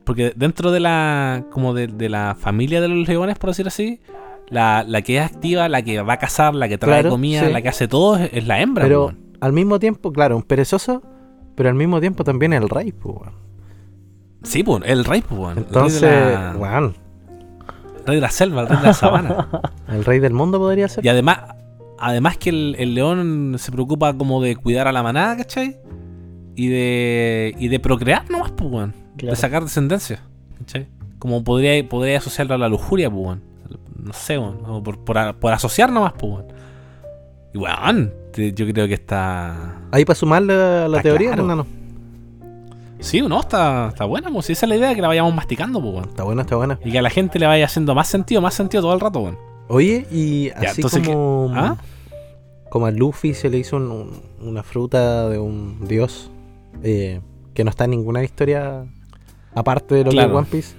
Porque dentro de la. como de, de la familia de los leones, por decir así, la, la que es activa, la que va a cazar, la que trae Claro, comida, sí. la que hace todo, es, es la hembra, Pero al mismo tiempo, claro, un perezoso, pero al mismo tiempo también el rey, pues, weón. Sí, pues, el rey, pues. El Entonces, rey de, la, weón, rey de la selva, el rey de la sabana. el rey del mundo podría ser. y además, además que el, el león se preocupa como de cuidar a la manada, ¿cachai? Y de, y de procrear nomás, pues, weón. Claro. De sacar descendencia, ¿cachai? Como podría, podría asociarlo a la lujuria, pues, weón. No sé, weón. por, por, asociar nomás, pues, weón. Y weón, yo creo que está. Ahí para sumar la, la teoría, claro. hermano. Sí, no, está, está buena, pues. Esa es la idea, que la vayamos masticando, pues, weón. Está buena, está buena. Y que a la gente le vaya haciendo más sentido, más sentido todo el rato, weón. Oye, y así como, ¿Ah? como a Luffy se le hizo un- un- una fruta de un dios eh, que no está en ninguna historia aparte de lo Claro. de One Piece.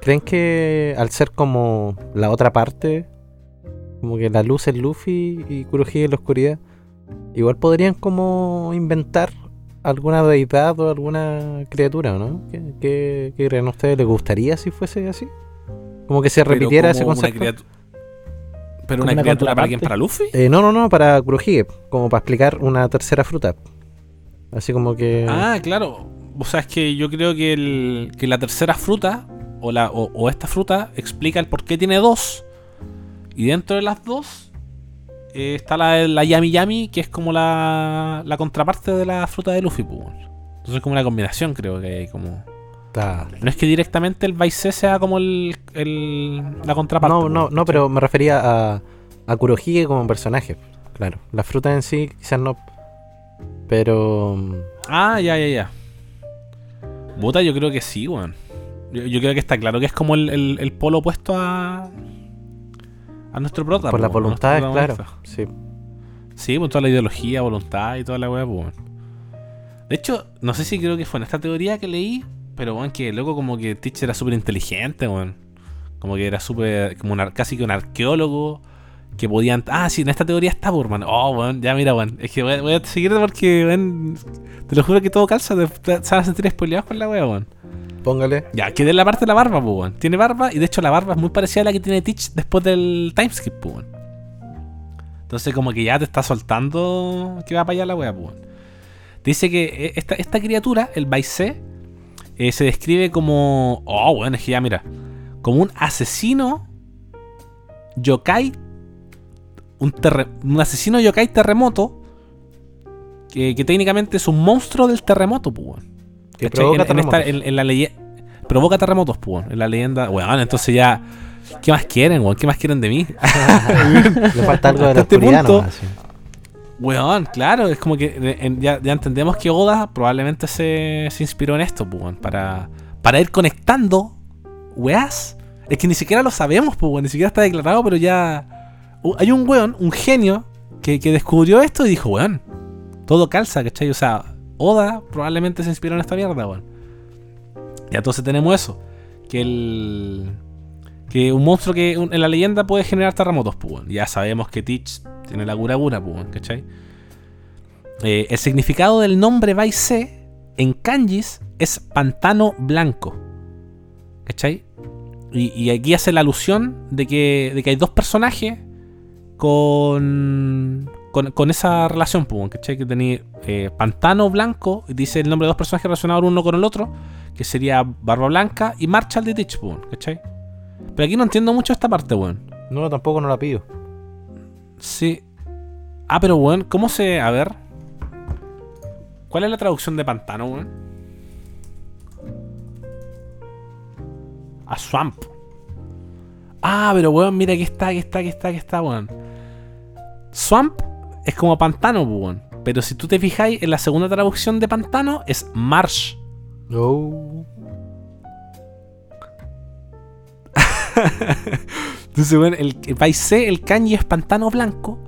¿Creen que al ser como la otra parte, como que la luz es Luffy y Kurohige es la oscuridad, igual podrían como inventar alguna deidad o alguna criatura, ¿no? ¿Qué, qué- qué creen ustedes? ¿Les gustaría si fuese así? Como que se repitiera ese concepto. Pero una una criatura para quién, para Luffy. Eh, no, no, no, para Kurohige, como para explicar una tercera fruta. Así como que... Ah, claro. O sea, es que yo creo que, el- que la tercera fruta, o, la, o, o esta fruta, explica el por qué tiene dos. Y dentro de las dos eh, está la, la Yami Yami, que es como la, la contraparte de la fruta de Luffy. pues. Entonces es como una combinación, creo que hay como... No es que directamente el Vice sea como el, el- la contraparte. No, no, no, pero me refería a, a Kurohige como personaje. Claro, la fruta en sí quizás no. Pero... Ah, ya, ya, ya. Puta, yo creo que sí, weón. Yo, yo creo que está claro que es como el, el- el polo opuesto a. a nuestro prota. por po, las voluntades, claro. Sí. Sí, por toda la ideología, voluntad y toda la weá, pues. De hecho, no sé si creo que fue en esta teoría que leí, pero weón, que loco como que Teach era súper inteligente, weón. Como que era súper, como un casi que un arqueólogo. Que podían. Ah, sí, en esta teoría está, po, hermano. Oh, weón, ya mira, weón. Es que voy, a- voy a seguirte porque. Te lo juro que todo calza. Te, te- se van a sentir spoileados con la weón. Póngale. Ya, que de la parte de la barba, pues, weón. Tiene barba y de hecho la barba es muy parecida a la que tiene Teach después del timeskip, pues, weón. Entonces, como que ya te está soltando que va para allá la weá, pues, weón. Dice que eh, esta, esta criatura, el Baise, eh, se describe como. Oh, weón, es que ya, mira. Como un asesino yokai. Un, terre- un asesino yokai terremoto. Que, que técnicamente es un monstruo del terremoto, pues. Que provoca en, en esta- terremotos. en- en la leyenda. Provoca terremotos, pues, en la leyenda. Weón, entonces ya. ¿Qué más quieren, weón? ¿Qué más quieren de mí? Le falta algo de la este punto- nomás, sí. Weón, claro, es como que ya, ya entendemos que Oda probablemente se, se inspiró en esto, pues, para, para ir conectando weás. Es que ni siquiera lo sabemos, pues, ni siquiera está declarado, pero ya. Hay un weón, un genio, que, que descubrió esto y dijo, weón, todo calza, ¿cachai? O sea, Oda probablemente se inspiró en esta mierda, weón. Ya entonces tenemos eso. Que el. Que un monstruo que en la leyenda puede generar terremotos, pues. Ya sabemos que Teach tiene la cura cura, pues, ¿cachai? Eh, el significado del nombre Baise en kanjis es pantano blanco. ¿Cachai? Y, y aquí hace la alusión de que, de que hay dos personajes con, con, con esa relación, pues, ¿cachai? Que tenía eh, Pantano Blanco, dice el nombre de dos personajes relacionados uno con el otro, que sería Barba Blanca y Marshall de Teach, pues, ¿cachai? Pero aquí no entiendo mucho esta parte, weón. No, tampoco no la pido. Sí. Ah, pero weón, ¿cómo se. A ver. ¿Cuál es la traducción de pantano, weón? A swamp. Ah, pero weón, mira que está, que está, que está, que está, weón. Swamp es como pantano, weón. Pero si tú te fijáis en la segunda traducción de pantano, es marsh. Oh. Entonces, bueno, el, el kanji es pantano blanco.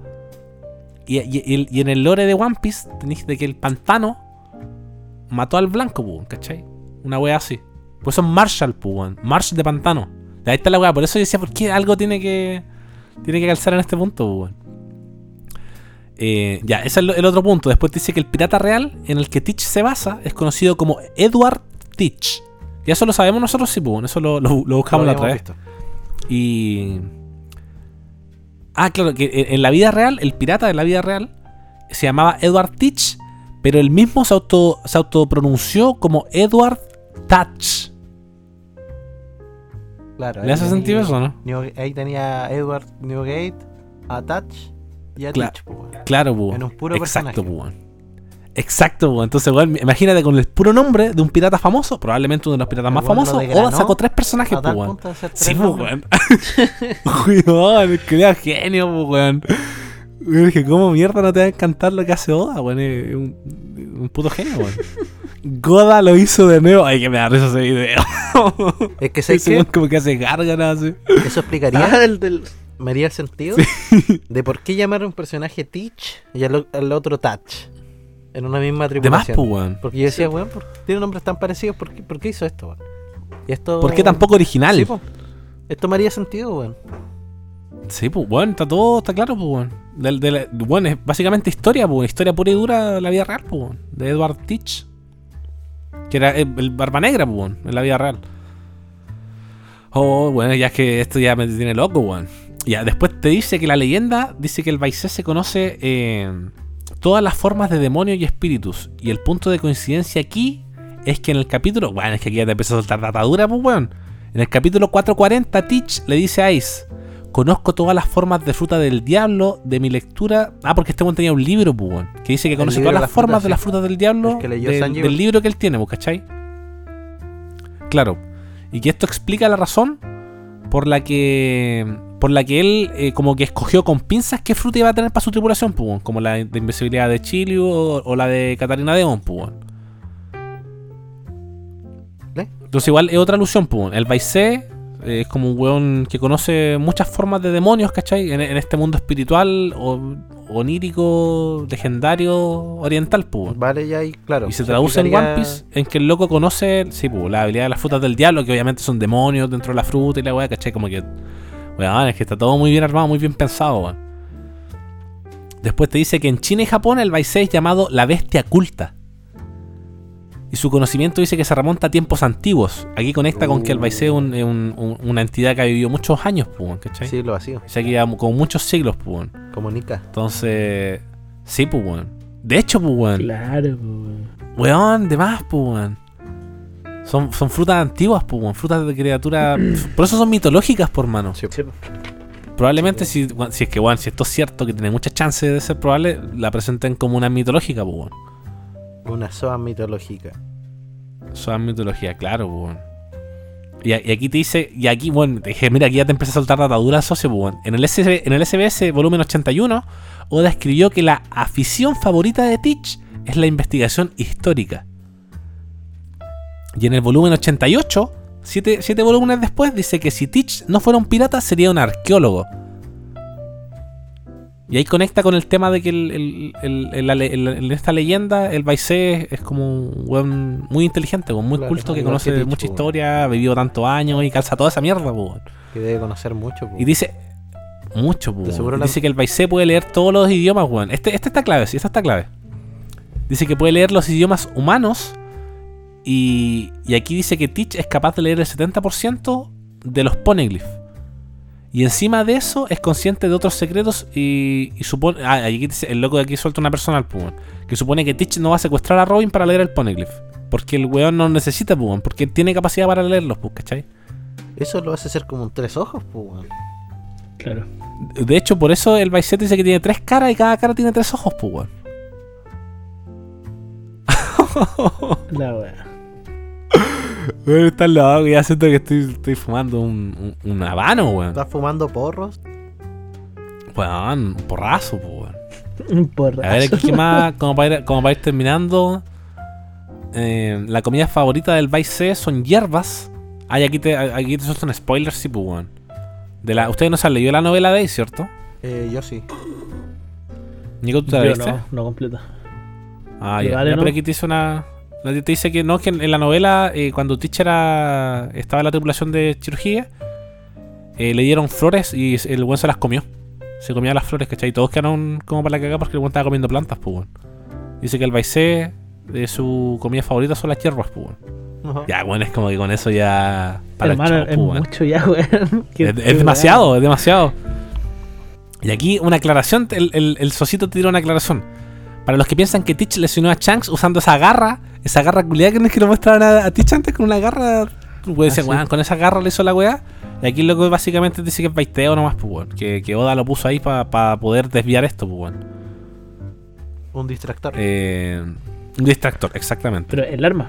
Y, y- y en el lore de One Piece tenéis de que el pantano mató al blanco, pues, ¿cachai? Una wea así. Pues son Marshall. Marsh de pantano. De ahí está la wea. Por eso yo decía, ¿por qué algo tiene que. Tiene que calzar en este punto, weón? Eh, ya, ese es el, otro punto. Después dice que el pirata real en el que Teach se basa es conocido como Edward Teach. Y eso lo sabemos nosotros, sí, pues. Eso lo, lo- lo buscamos la otra vez. visto. Y. Ah, claro, que en- en la vida real, el pirata de la vida real se llamaba Edward Teach, pero él mismo se, auto, se autopronunció como Edward Touch. Claro, ¿Le hace sentido eso, no? New- ahí tenía Edward Newgate, a Touch y a Cla- Teach, pues. Claro, pues. En un puro Exacto, personaje. pues. Exacto. Entonces, weón, imagínate con el puro nombre de un pirata famoso, probablemente uno de los piratas El más famosos, Oda sacó tres personajes, pues, tal weón. Sí, pues, nombres. weón. Weón, genio, pues, weón. Yo dije, ¿cómo mierda no te va a encantar lo que hace Oda, weón? Es un, un puto genio, weón. Goda lo hizo de nuevo. Ay, que me da risa ese video. Es que weón como que hace gárgaras así. eso explicaría, Ah, el del. Me haría el sentido de por qué llamar a un personaje Teach y al, otro Touch en una misma De más, tripulación. pues, weón. Porque yo decía, weón, ¿por qué tiene nombres tan parecidos? ¿Por qué, por qué hizo esto, weón? Y esto... ¿Por qué tampoco original? Sí, po. Esto me haría sentido, weón. Sí, pues, bueno, está todo, está claro, pues, del- bueno, es básicamente historia, pues, historia pura y dura de la vida real, pues, bueno, de Edward Teach. Que era el, el barba negra, pues, bueno, en la vida real. Oh, bueno, ya es que esto ya me tiene loco, weón. Ya, después te dice que la leyenda dice que el Baisé se conoce eh, todas las formas de demonios y espíritus. Y el punto de coincidencia aquí es que en el capítulo. Bueno, es que aquí ya te empezó a soltar datadura, pues, weón. En el capítulo 440, Teach le dice a Ice: Conozco todas las formas de fruta del diablo de mi lectura. Ah, porque este weón tenía un libro, pues, weón. Que dice que conoce todas las las formas frutas, de las frutas del diablo El que leyó del, Sanji. del libro que él tiene, pues, ¿cachai? Claro. Y que esto explica la razón por la que por la que él eh, como que escogió con pinzas qué fruta iba a tener para su tripulación, pues, como la de invisibilidad de Chile o, o la de Catarina Deon, pues. ¿Eh? Entonces igual es otra alusión, pues. El Baisé eh, es como un weón que conoce muchas formas de demonios, ¿cachai? En, en este mundo espiritual o onírico, legendario, oriental, pues. Vale, ya ahí, claro. Y se traduce en One Piece en que el loco conoce, sí, pues, la habilidad de las frutas del diablo, que obviamente son demonios dentro de la fruta y la weá, ¿cachai? Como que, weón, es que está todo muy bien armado, muy bien pensado, weón. Después te dice que en China y Japón el Baisei es llamado la bestia culta. Y su conocimiento dice que se remonta a tiempos antiguos. Aquí conecta con que el Baisei es un- es un- un- una entidad que ha vivido muchos años, pues, ¿cachai? Sí, lo hacía. O sea, que lleva como muchos siglos, pues. Como Nika. Entonces, sí, pues. De hecho, pues. Claro, weón. Weón, de más, pues, weón. Son, son frutas antiguas, pues. Frutas de criatura. Por eso son mitológicas, por mano. Sí. Sí, po. Probablemente, si, si es que, weón, si esto es cierto, que tiene muchas chances de ser probable, la presenten como una mitológica, pues. Una soa mitológica. Son mitología, claro, pues. Y, aquí te dice, y aquí, bueno, te dije, mira, aquí ya te empieza a soltar dataduras socio, weón. En el, SB en el SBS volumen 81, Oda escribió que la afición favorita de Teach es la investigación histórica. Y en el volumen 88, siete, siete volúmenes después, dice que si Teach no fuera un pirata, sería un arqueólogo. Y ahí conecta con el tema de que el- el- el- en esta leyenda el Baisé es como un weón muy inteligente, muy Claro, culto, que conoce que Teach, mucha historia, ha vivido tantos años y calza toda esa mierda, weón. Que debe conocer mucho. po. Y dice. Mucho, seguro weón. la- Dice que el Baisé puede leer todos los idiomas, weón. Este, este está clave, sí, esta está clave. Dice que puede leer los idiomas humanos. Y, y aquí dice que Teach es capaz de leer el 70% de los Poneglyph. Y encima de eso es consciente de otros secretos y, y supone. Ah, aquí dice- el loco de aquí suelta una persona weón, Que supone que Teach no va a secuestrar a Robin para leer el Poneglyph. Porque el weón no necesita, weón, porque tiene capacidad para leerlos, pues, ¿cachai? Eso lo hace ser como un tres ojos, pues. Claro. De hecho, por eso el Vice dice que tiene tres caras y cada cara tiene tres ojos, pues. La wea. Weón, está loco, ya siento que estoy, estoy fumando un, un, un habano, weón. ¿Estás fumando porros? Weón, un porrazo, pues, weón. Un porrazo. A ver, ¿qué más? Como para ir, como para ir terminando. eh, la comida favorita del Vice C son hierbas. Ay, aquí te, aquí te suelto un spoiler, sí, pues, weón. De la, Ustedes no se han leído la novela de ahí, ¿cierto? Eh, yo sí. Nico, ¿tú te la Yo leíste? no, no completa. Ah, ya. vale, Ya, ¿no? pero aquí te dice una. Te dice que no, que en, en la novela, eh, cuando Teach era, estaba en la tripulación de Chirurgia, eh, le dieron flores y el buen se las comió. Se comía las flores, ¿cachai? Y todos quedaron como para la cagada porque el buen estaba comiendo plantas, pues. Dice que el Baisé de su comida favorita son las hierbas, pues, weón. Ya, bueno, es como que con eso ya. Para el show, es pues, mucho ya, weón. Es, demasiado, es demasiado. Y aquí una aclaración, el, el, el Sosito te tira una aclaración. Para los que piensan que Teach lesionó a Shanks usando esa garra, esa garra culiada que no es que lo mostraban a, a Teach antes con una garra. Pues decían, sí. "Weón, con esa garra le hizo la weá. Y aquí lo que básicamente dice que es baiteo nomás, pues weón. Que, que Oda lo puso ahí para poder desviar esto, pues weón. Un distractor. Eh, un distractor, exactamente. Pero el arma.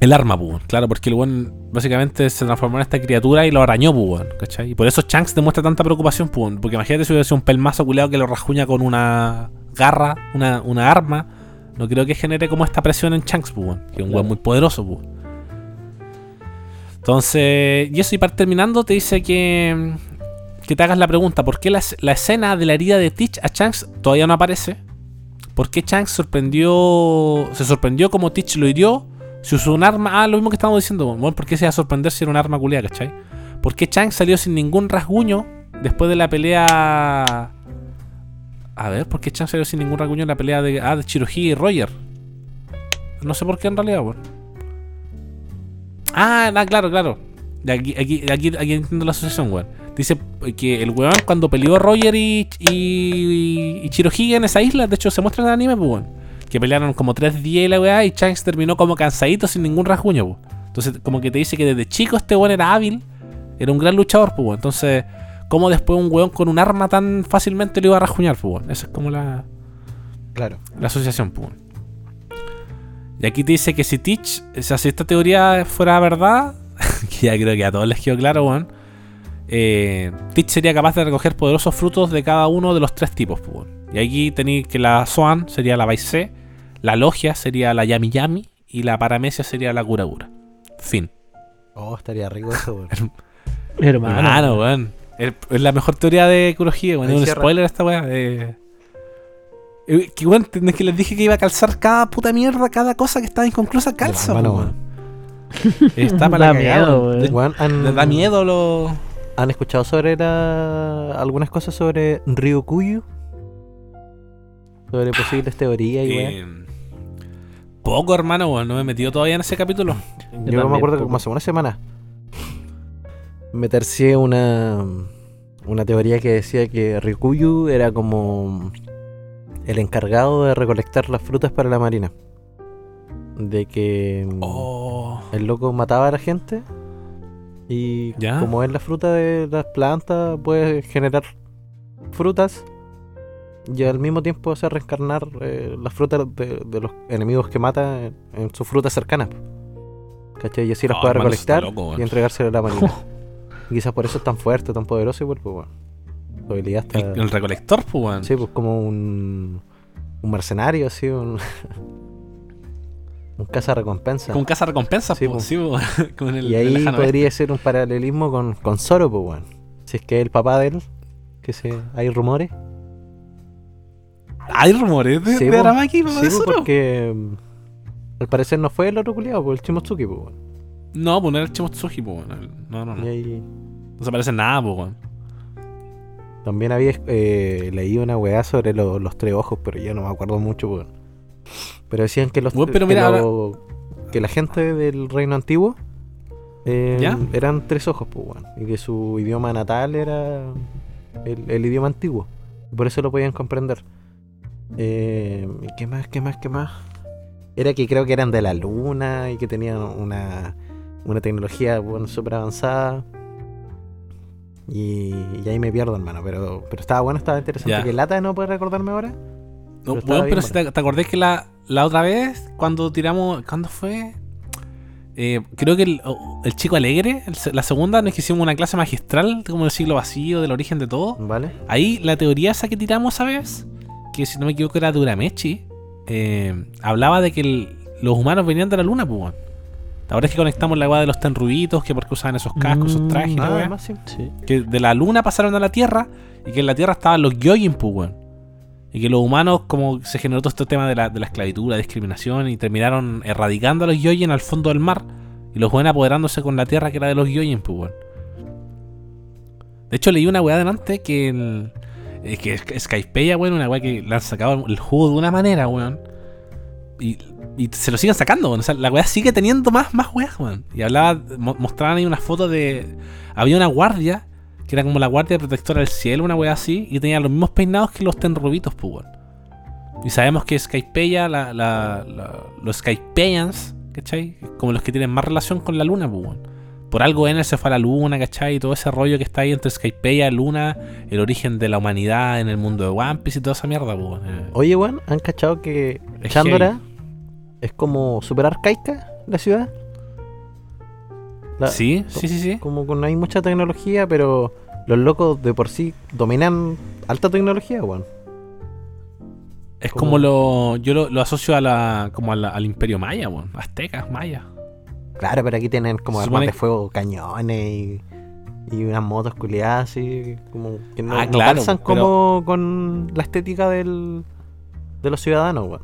El arma, pues. Claro, porque el weón básicamente se transformó en esta criatura y lo arañó, pues. ¿Cachai? Y por eso Shanks demuestra tanta preocupación, pues. Porque imagínate si hubiera sido un pelmazo culeado que lo rajuña con una garra, una, una arma. No creo que genere como esta presión en Shanks, pues. Que es un weón muy poderoso, pues. Entonces, y eso, y para terminando, te dice que. Que te hagas la pregunta: ¿por qué la, la escena de la herida de Teach a Shanks todavía no aparece? ¿Por qué Shanks sorprendió. Se sorprendió como Teach lo hirió? Si usó un arma. Ah, lo mismo que estábamos diciendo. Bueno, ¿por qué se iba a sorprender si era un arma culiada, cachai? ¿Por qué Shanks salió sin ningún rasguño después de la pelea. A ver, ¿por qué Shanks salió sin ningún rasguño en la pelea de. Ah, de Chiroji y Roger? No sé por qué en realidad, weón. Ah, nah, claro, claro. De Aquí, aquí, aquí, aquí entiendo la asociación, weón. Dice que el weón cuando peleó Roger y, y, y en esa isla, de hecho se muestra en el anime, pues weón. Que pelearon como tres días y la weá, y Shanks terminó como cansadito sin ningún rasguño, pues. Entonces, como que te dice que desde chico este weón era hábil, era un gran luchador, pues weón. Entonces, ¿cómo después un weón con un arma tan fácilmente lo iba a rasguñar, pues? Esa es como la, Claro. la asociación, pues. Y aquí te dice que si Teach, o sea, si esta teoría fuera verdad, que ya creo que a todos les quedó claro, weón. Eh, Teach sería capaz de recoger poderosos frutos de cada uno de los tres tipos, pues. Y aquí tenéis que la Swan sería la Vice C, la Logia sería la Yami Yami y la Paramecia sería la Cura Cura. Fin. Oh, estaría rico eso, weón. Hermano. Hermano, weón. Es la mejor teoría de Kurohige, Es un spoiler esta weá. Eh, eh, que weón, es que les dije que iba a calzar cada puta mierda, cada cosa que estaba inconclusa, calza, weón. Está para Da miedo, weón. weón. De- Weón, ¿han, Les da miedo lo. ¿Han escuchado sobre la... algunas cosas sobre Ryukuyu? Sobre posibles teorías y weón. Eh, poco, hermano, weón. No me he metido todavía en ese capítulo. Yo también, me acuerdo que como hace una semana me tercié una, una teoría que decía que Ryukuyu era como el encargado de recolectar las frutas para la marina. De que Oh. el loco mataba a la gente y ¿Ya? como es la fruta de las plantas puede generar frutas y al mismo tiempo hacer reencarnar eh, las frutas de, de los enemigos que mata en, en sus frutas cercanas. ¿Cachai? Y así las Oh, puede recolectar loco, y entregárselas a la marina. y quizás por eso es tan fuerte, tan poderoso y pues, pues, bueno. Habilidad está... El, el recolector, pues, weón. Sí, pues como un, un mercenario, así, un, un caza recompensa. Con casa recompensa, Sí, pues. pues. Sí, weón. Con el, Y ahí podría ser un paralelismo con, con Zoro, pues, weón. Si es que es el papá de él, que se, hay rumores. Hay rumores de, Sí, de po. Aramaki, papá, Sí, de pues, Zoro? porque mm, al parecer no fue el otro culiado, pues el Chimotsuki, pues, weón. No, pues no era el Chimotsuji, pues. No, no, no. Y ahí No se parece nada, pues, también había eh, leído una weá sobre lo- los tres ojos, pero ya no me acuerdo mucho, pues. Pero decían que los Weón, pero que, mira, que la gente del reino antiguo eh, ¿Ya? eran tres ojos, pues, weón. Y que su idioma natal era el, el idioma antiguo. Y por eso lo podían comprender. Eh, ¿y ¿Qué más? ¿Qué más? ¿Qué más? Era que creo que eran de la luna y que tenían una, una tecnología bueno, súper avanzada. Y, y ahí me pierdo, hermano. Pero, pero estaba bueno, estaba interesante. Ya. Que lata no puede recordarme ahora. No, Pero weón, pero si te, te acordás que la, la otra vez, cuando tiramos. ¿Cuándo fue? Eh, creo que el, el chico alegre, el la segunda, nos hicimos una clase magistral como el siglo vacío, del origen de todo. ¿Vale? Ahí la teoría esa que tiramos, ¿sabes? Que si no me equivoco era de Uramechi. eh, hablaba de que el- los humanos venían de la luna, pues. Weón. Ahora es que conectamos la weá de los tenrubitos, que porque usaban esos cascos, esos trajes, y la Ah, weá. además, sí. Sí. que de la luna pasaron a la Tierra y que en la Tierra estaban los Gyojin, pues, weón. Y que los humanos, como se generó todo este tema de la, de la esclavitud, la discriminación, y terminaron erradicando a los Gyojin al fondo del mar. Y los weones apoderándose con la Tierra que era de los Gyojin, pues, weón. De hecho, leí una weá delante que el. eh, que Sky- Skypeia, weón, una weá que le han sacado el jugo de una manera, weón. Y, y se lo siguen sacando. O sea, la weá sigue teniendo más, más weas, weón. Y hablaba, mo- mostraban ahí una foto de. Había una guardia, que era como la guardia protectora del cielo, una weá así, y tenía los mismos peinados que los tenrubitos, pues, weón. Y sabemos que Skypeia, la, la, la- los Skypeians, ¿cachai? Como los que tienen más relación con la luna, pues, weón. Por algo Enel se fue a la luna, ¿cachai? Y todo ese rollo que está ahí entre Skypeia, Luna, el origen de la humanidad en el mundo de One Piece y toda esa mierda, pues, weón. Oye, weón, ¿han cachado que Chandora es como super arcaica la ciudad? La- sí, sí, sí, sí. Como que no hay mucha tecnología, pero los locos de por sí dominan alta tecnología, weón. Es como- como lo. Yo lo, lo asocio a la, como a la- al imperio maya, weón. Aztecas, maya. Claro, pero aquí tienen como armas de fuego, cañones y, y unas motos culiadas así, como que no, Ah, no claro, calzan pero- como con la estética del, de los ciudadanos, weón.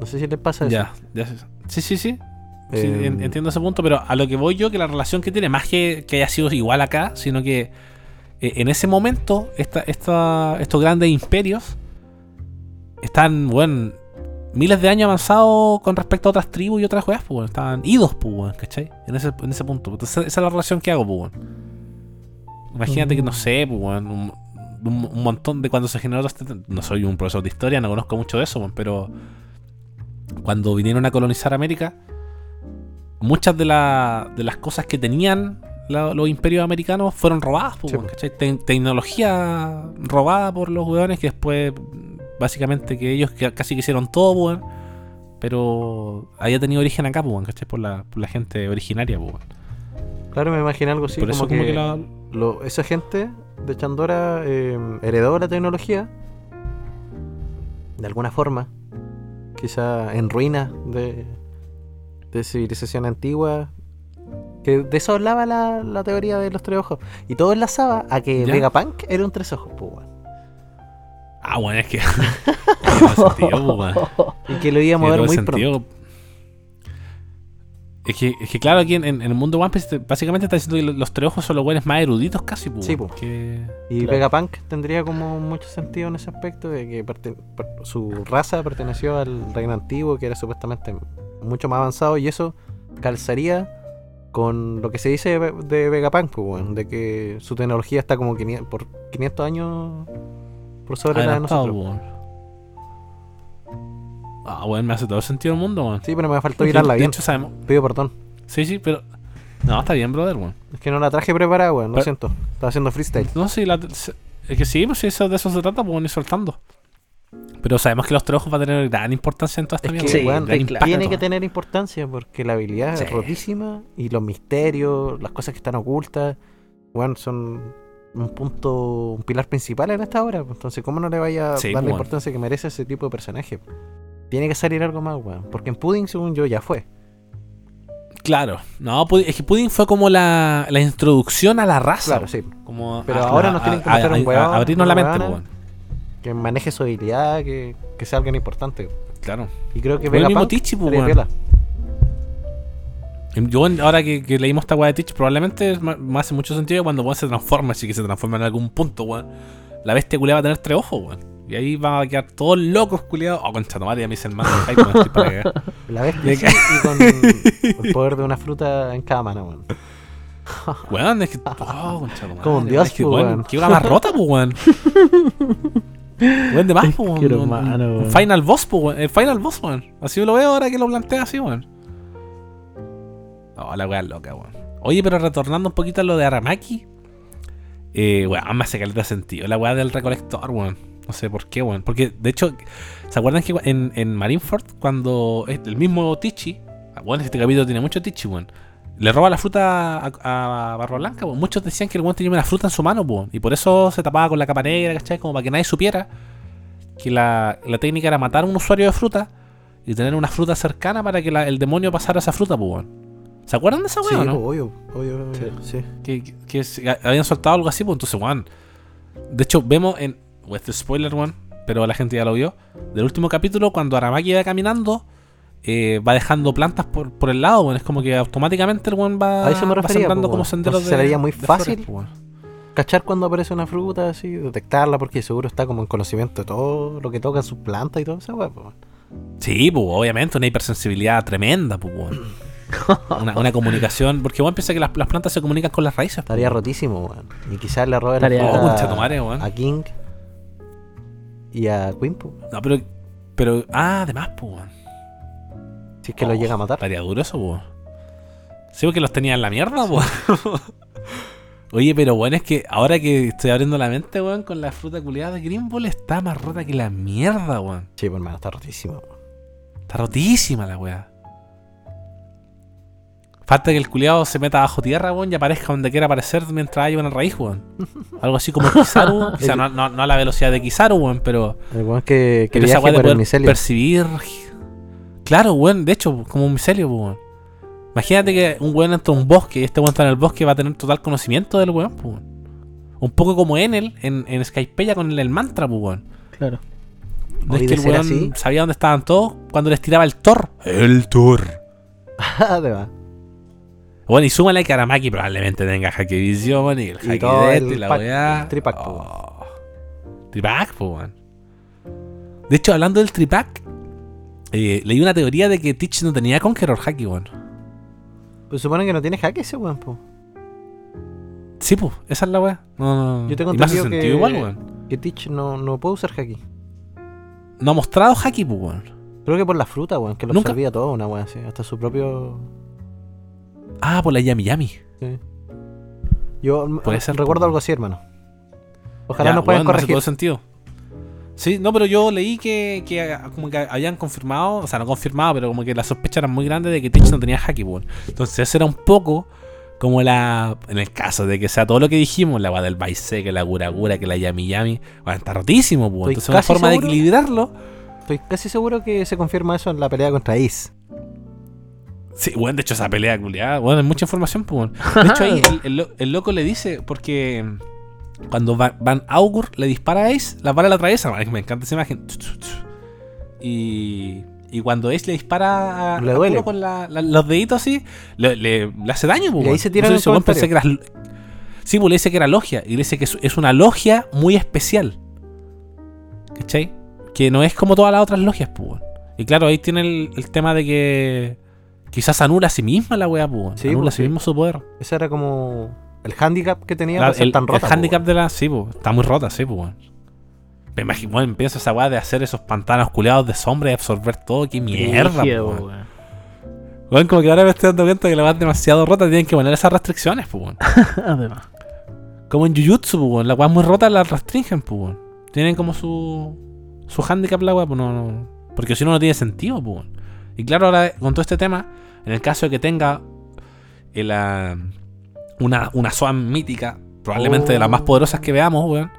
No sé si les pasa eso. Ya, ya. sé. Sí, sí, sí. Sí, Eh, en- entiendo ese punto, pero a lo que voy yo, que la relación que tiene, más que, que haya sido igual acá, sino que eh, en ese momento, esta, esta, estos grandes imperios están, bueno, miles de años avanzados con respecto a otras tribus y otras weas, pues, weón. estaban idos, pues, weón, ¿cachai? En ese, en ese punto. Entonces, esa es la relación que hago, pues, weón. Imagínate que, no sé, pues, weón, un, un- un montón de cuando se generó este- No soy un profesor de historia, no conozco mucho de eso, weón, pero cuando vinieron a colonizar América, muchas de, la- de las cosas que tenían la- los imperios americanos fueron robadas, pues, Sí. ¿cachai? Te- tecnología robada por los weones que después, básicamente, que ellos casi que hicieron todo, weón, pero había tenido origen acá, pues, ¿cachai? Por la, por la gente originaria, pues. Claro, me imaginé algo así, por como, eso, como que, que la. lo- esa gente de Chandora eh, heredó la tecnología de alguna forma, quizá en ruinas de, de civilización antigua. Que de eso hablaba la, la teoría de los tres ojos. Y todo enlazaba a que ¿Ya? Vegapunk era un tres ojos, pues. Ah, bueno, es que. sentido, pues. Y que lo iba a mover muy sentido. pronto. Es que, es que claro, aquí en, en- el mundo One Piece te- básicamente está diciendo que los, tres ojos son los buenos más eruditos casi, pues. Sí, weón, po. que- Y Claro. Vegapunk tendría como mucho sentido en ese aspecto de que su raza perteneció al reino antiguo, que era supuestamente mucho más avanzado, y eso calzaría con lo que se dice de de Vegapunk, pues, de que su tecnología está como 500 por 500 años por sobre la de nosotros. Ah, bueno, me hace todo el sentido del mundo, weón. Sí, pero me faltó De- mirarla de bien. hecho, sabemos. Pido perdón. Sí, sí, pero. No, está bien, brother, weón. Es que no la traje preparada, weón, lo Pero- siento. Estaba haciendo freestyle. No, sí, la- es que sí, pues sí, eso, de eso se trata, pues ir soltando. Pero sabemos que los tres ojos va a tener gran importancia en toda esta Es mierda. que, Sí, weón, impacto. tiene que tener importancia porque la habilidad Sí. es rotísima y los misterios, las cosas que están ocultas, weón, son un punto, un pilar principal en esta obra. pues, Entonces, ¿cómo no le vaya a Sí, dar la weón. importancia que merece ese tipo de personaje? Tiene que salir algo más, weón. Porque en Pudding, según yo, ya fue. Claro. No, es que Pudding fue como la, la introducción a la raza. Claro, sí. Como Pero a- ahora a- nos tienen que meter un weón, abrirnos la mente, weón. Que maneje su habilidad, que, que sea alguien importante. Claro. Y creo que el mismo Tichi, pues, weón. Yo, ahora que, que leímos esta weá de Teach, probablemente me, me hace mucho sentido cuando weón se transforma, así que se transforma en algún punto, weón. La bestia culia va a tener tres ojos, weón. Y ahí van a quedar todos locos, culiados. Oh, concha me hice el mando de hype, weón, estoy para cagar. La Y sí, y con el poder de una fruta en cada mano, weón. Weón, es que. Oh, concha Como un dios, es que, pues, weón. Qué hora más rota, pues, weón. Weón, de más, pues, weón. Un- weón. Final boss, pues, weón. El final boss, weón. Así lo veo ahora que lo plantea así, weón. Oh, la weá loca, weón. Oye, pero retornando un poquito a lo de Aramaki. Eh, weón, me hace caleta sentido. La weá del recolector, weón. No sé por qué, weón. Porque, de hecho, ¿se acuerdan que en, en Marineford, cuando es- el mismo Tichi, bueno, este capítulo tiene mucho Tichi, weón, le roba la fruta a, a Barba Blanca, weón. Muchos decían que el weón tenía una fruta en su mano, weón. Y por eso se tapaba con la capa negra, ¿cachai? Como para que nadie supiera que la, la técnica era matar a un usuario de fruta y tener una fruta cercana para que la- el demonio pasara esa fruta, pues, weón. ¿Se acuerdan de esa Sí, weón, no? obvio, obvio, obvio, sí. que, que- que se- habían soltado algo así, pues entonces, weón. De hecho, vemos en. O Este spoiler, weón, pero la gente ya lo vio. Del último capítulo, cuando Aramaki va caminando, eh, va dejando plantas por, por el lado, weón. Es como que automáticamente el weón va, A eso me va refería, sembrando pues, como senderos de. se haría muy de flores, fácil. pues, weón. Cachar cuando aparece una fruta, así, detectarla, porque seguro está como en conocimiento de todo lo que toca sus plantas y todo eso, weón. pues. Sí, pues obviamente, una hipersensibilidad tremenda, pues, weón. Una, una comunicación. Porque weón piensa que las, las plantas se comunican con las raíces. Estaría rotísimo, weón. Y quizás le robe la Oh, madre, weón. a King y a Queen, pues, No, pero. Pero. Ah, además, weón. si es que lo Oh, llega a matar. Estaría duro eso, po. Sí, porque los tenía en la mierda, po. Oye, pero bueno, es que ahora que estoy abriendo la mente, weón, con la fruta culiada de Green Ball está más rota que la mierda, weón. Sí, pues, hermano, está rotísimo. weón. Está rotísima la weá. Falta que el culiado se meta bajo tierra, weón, y aparezca donde quiera aparecer mientras haya una raíz, weón. Algo así como Kizaru. o sea, no, no- no a la velocidad de Kizaru, weón, pero. El weón que, que pero esa viaje weá de poder micelio. percibir. Claro, weón, de hecho, como un micelio, pues, weón. Imagínate que un weón entra a un bosque y este weón está en el bosque va a tener total conocimiento del weón, pues, weón. Un poco como Enel en, en Skypeya con el, el mantra, pues, weón. Claro. No es que el weón así. sabía dónde estaban todos cuando les tiraba el Thor. El Thor. Ah, de va. Bueno, y súmale que Aramaki probablemente tenga Hackevisión y el Y Haki todo de el esto y la weá. el tripack. Oh. Tripack, po, weón. De hecho, hablando del tripack, eh, leí una teoría de que Teach no tenía Conqueror Haki, weón. Pues supone que no tiene jaque ese weón, po. Sí, pues, esa es la weá. No, no. Yo tengo y entendido que- igual, weón. Que Teach no, no puede usar haki. No ha mostrado Haki, pues, weón. Creo que por la fruta, weón, que lo Nunca- absorbía todo, una weón así. Hasta su propio. Ah, por la Yami Yami. Sí. Yo Puede ser, recuerdo algo así, hermano. Ojalá Ya, nos puedan hace corregir. todo sentido. Sí, no, pero yo leí que, que ah, como que habían confirmado, o sea, no confirmado, pero como que la sospecha era muy grande de que Teach no tenía weón. Entonces eso era un poco como la... En el caso de que sea todo lo que dijimos, la weá del Baise, que la Guragura, que la Yami Yami, bueno, está rotísimo. Estoy Entonces una forma seguro- de equilibrarlo... Estoy casi seguro que se confirma eso en la pelea contra Ace. Sí, bueno, de hecho esa pelea culiada, bueno, hay mucha información, pues. De hecho ahí el, el lo- el loco le dice, porque cuando Van, Augur le dispara a Ace, la bala la atraviesa, me encanta esa imagen. Y, y cuando Ace le dispara a, Le duele. Con la- la- los deditos así, le, le- le hace daño, pues. Y ahí se tira Entonces en el pensé que era- Sí, pues le dice que era logia, y le dice que es, es una logia muy especial. ¿Cachai? Que no es como todas las otras logias, pues. Y claro, ahí tiene el, el tema de que quizás anula a sí misma la wea, pues. Sí, anula pues, a sí sí. mismo su poder. Ese era como el handicap que tenía La- ser el, tan el rota. po, handicap weón. de la. Sí, pues. Está muy rota, sí, pues. Me imagino, bueno, pienso esa weá de hacer esos pantanos culeados de sombra y absorber todo. Qué mierda, pues, weón. Weón, como que ahora me estoy dando cuenta que la weá es demasiado rota. Tienen que poner esas restricciones, pues. Además. Como en Jujutsu, pues. La weá muy rota la restringen, pues. Tienen como su. Su handicap la weá, pues no. no- porque si no, no tiene sentido, pues. Y claro, ahora con todo este tema, en el caso de que tenga el, ah, una, una Swan mítica, probablemente de las más poderosas que veamos, weón.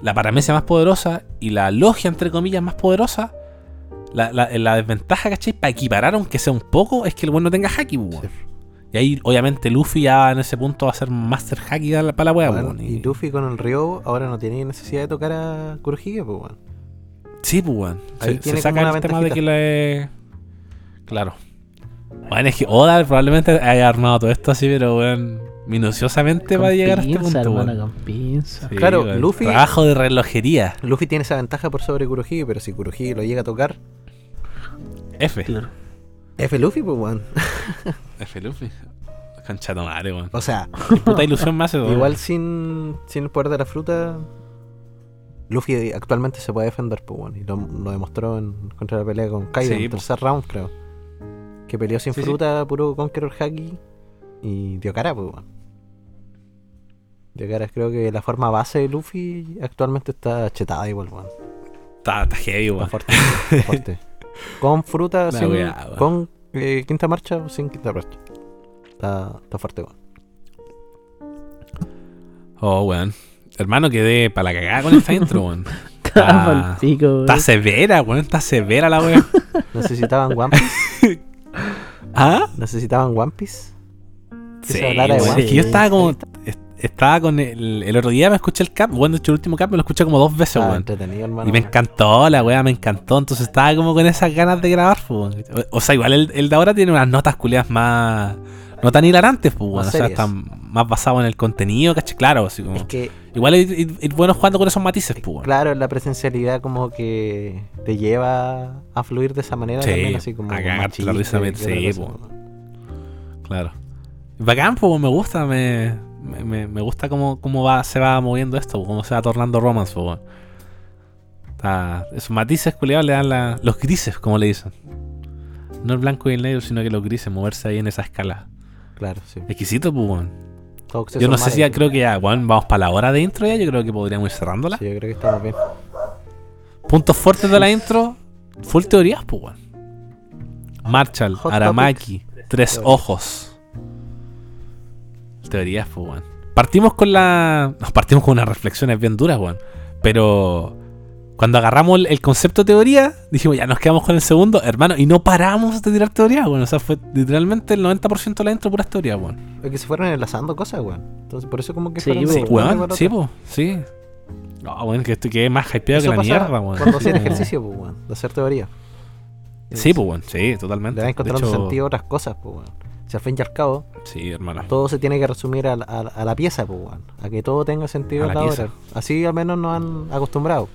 La paramecia más poderosa y la logia, entre comillas, más poderosa. La, la- la desventaja, ¿cachai? Para equiparar, aunque sea un poco, es que el weón no tenga haki, pues, weón. Y ahí, obviamente, Luffy ya en ese punto va a ser Master Haki para la, wea, Bueno, weón. y Luffy con el Ryo ahora no tiene necesidad de tocar a Kurohige, pues weón. Sí, pues, weón. Ahí Se, tiene se saca el tema de que le. Claro. Bueno, es que Oda probablemente haya armado todo esto así, pero weón. minuciosamente Con va a llegar a este punto. hermano, weón. con pinza. Sí, Claro, weón. Luffy- Trabajo de relojería. Luffy tiene esa ventaja por sobre Kurohige, pero si Kurohige lo llega a tocar, F. Claro. F Luffy, pues weón. F Luffy. Concha madre, weón. O sea, Qué puta ilusión más weón. igual sin, sin el poder de la fruta, Luffy actualmente se puede defender, pues weón. Y lo, lo demostró en, contra la pelea con Kaido Sí, en el tercer round, creo. Que peleó sin Sí, sí. fruta, puro Conqueror Haki. Y dio cara, pues weón. Dio cara, creo que la forma base de Luffy actualmente está chetada igual, weón. Está, está heavy, Está weón. fuerte, está fuerte. Con fruta, sin, weá, con eh, quinta marcha o sin quinta marcha. Está, está fuerte, weón. Oh, weón. Hermano, quedé para la cagada con esta intro, weón. Está. Está severa, weón. Está severa la weón. Necesitaban One Piece. ¿Ah? Necesitaban One Piece. Sí, se de Es que yo estaba como. est- Estaba con el. El otro día me escuché el cap. Bueno, de hecho, el último cap me lo escuché como dos veces, Está weón. Y me encantó, la weá me encantó. Entonces estaba como con esas ganas de grabar, weón. O, o sea, igual el, el de ahora tiene unas notas culiadas más. No tan hilarantes, pues, weón. O sea, están más basado en el contenido, ¿cachai? Claro, así como. Es que, Igual ir bueno jugando con esos matices, pues, weón. claro, la presencialidad como que te lleva a fluir de esa manera Sí, también, así como a cagarte la risa, sí, weón. Claro. Bacán, pues, me gusta, me, me, gusta cómo, cómo va, se va moviendo esto, cómo se va tornando romance, pues, esos matices culiados le dan la- los grises, como le dicen. No el blanco y el negro, sino que los grises, moverse ahí en esa escala. Claro, sí. Exquisito, pues, Yo no sé si ya creo que ya, weón, vamos para la hora de intro ya. Yo creo que podríamos ir cerrándola. Sí, yo creo que estamos bien. Puntos fuertes de la intro, full teorías, pues. Marshall, Hot Aramaki, Tres. Ojos. Teorías, pues. Partimos con la. Nos partimos con unas reflexiones bien duras, weón. Pero. Cuando agarramos el, el concepto de teoría, dijimos, ya nos quedamos con el segundo, hermano, y no paramos de tirar teorías, weón. O sea, fue literalmente el 90% de la intro puras teorías, weón. Es que se fueron enlazando cosas, weón. Entonces, por eso como que Sí, po. Weón, sí, pues, sí. No, weón, que estoy que más hypeado Eso que la mierda, weón. Cuando Como- ejercicio, pues, weón, de hacer teoría. Sí, pues, weón, sí, totalmente. Le van encontrando hecho, sentido a otras cosas, pues, weón. Si al fin y al cabo, Sí, hermano. todo se tiene que resumir a, la- a la- a la pieza, pues, weón. A que todo tenga sentido A en la hora. Así al menos nos han acostumbrado.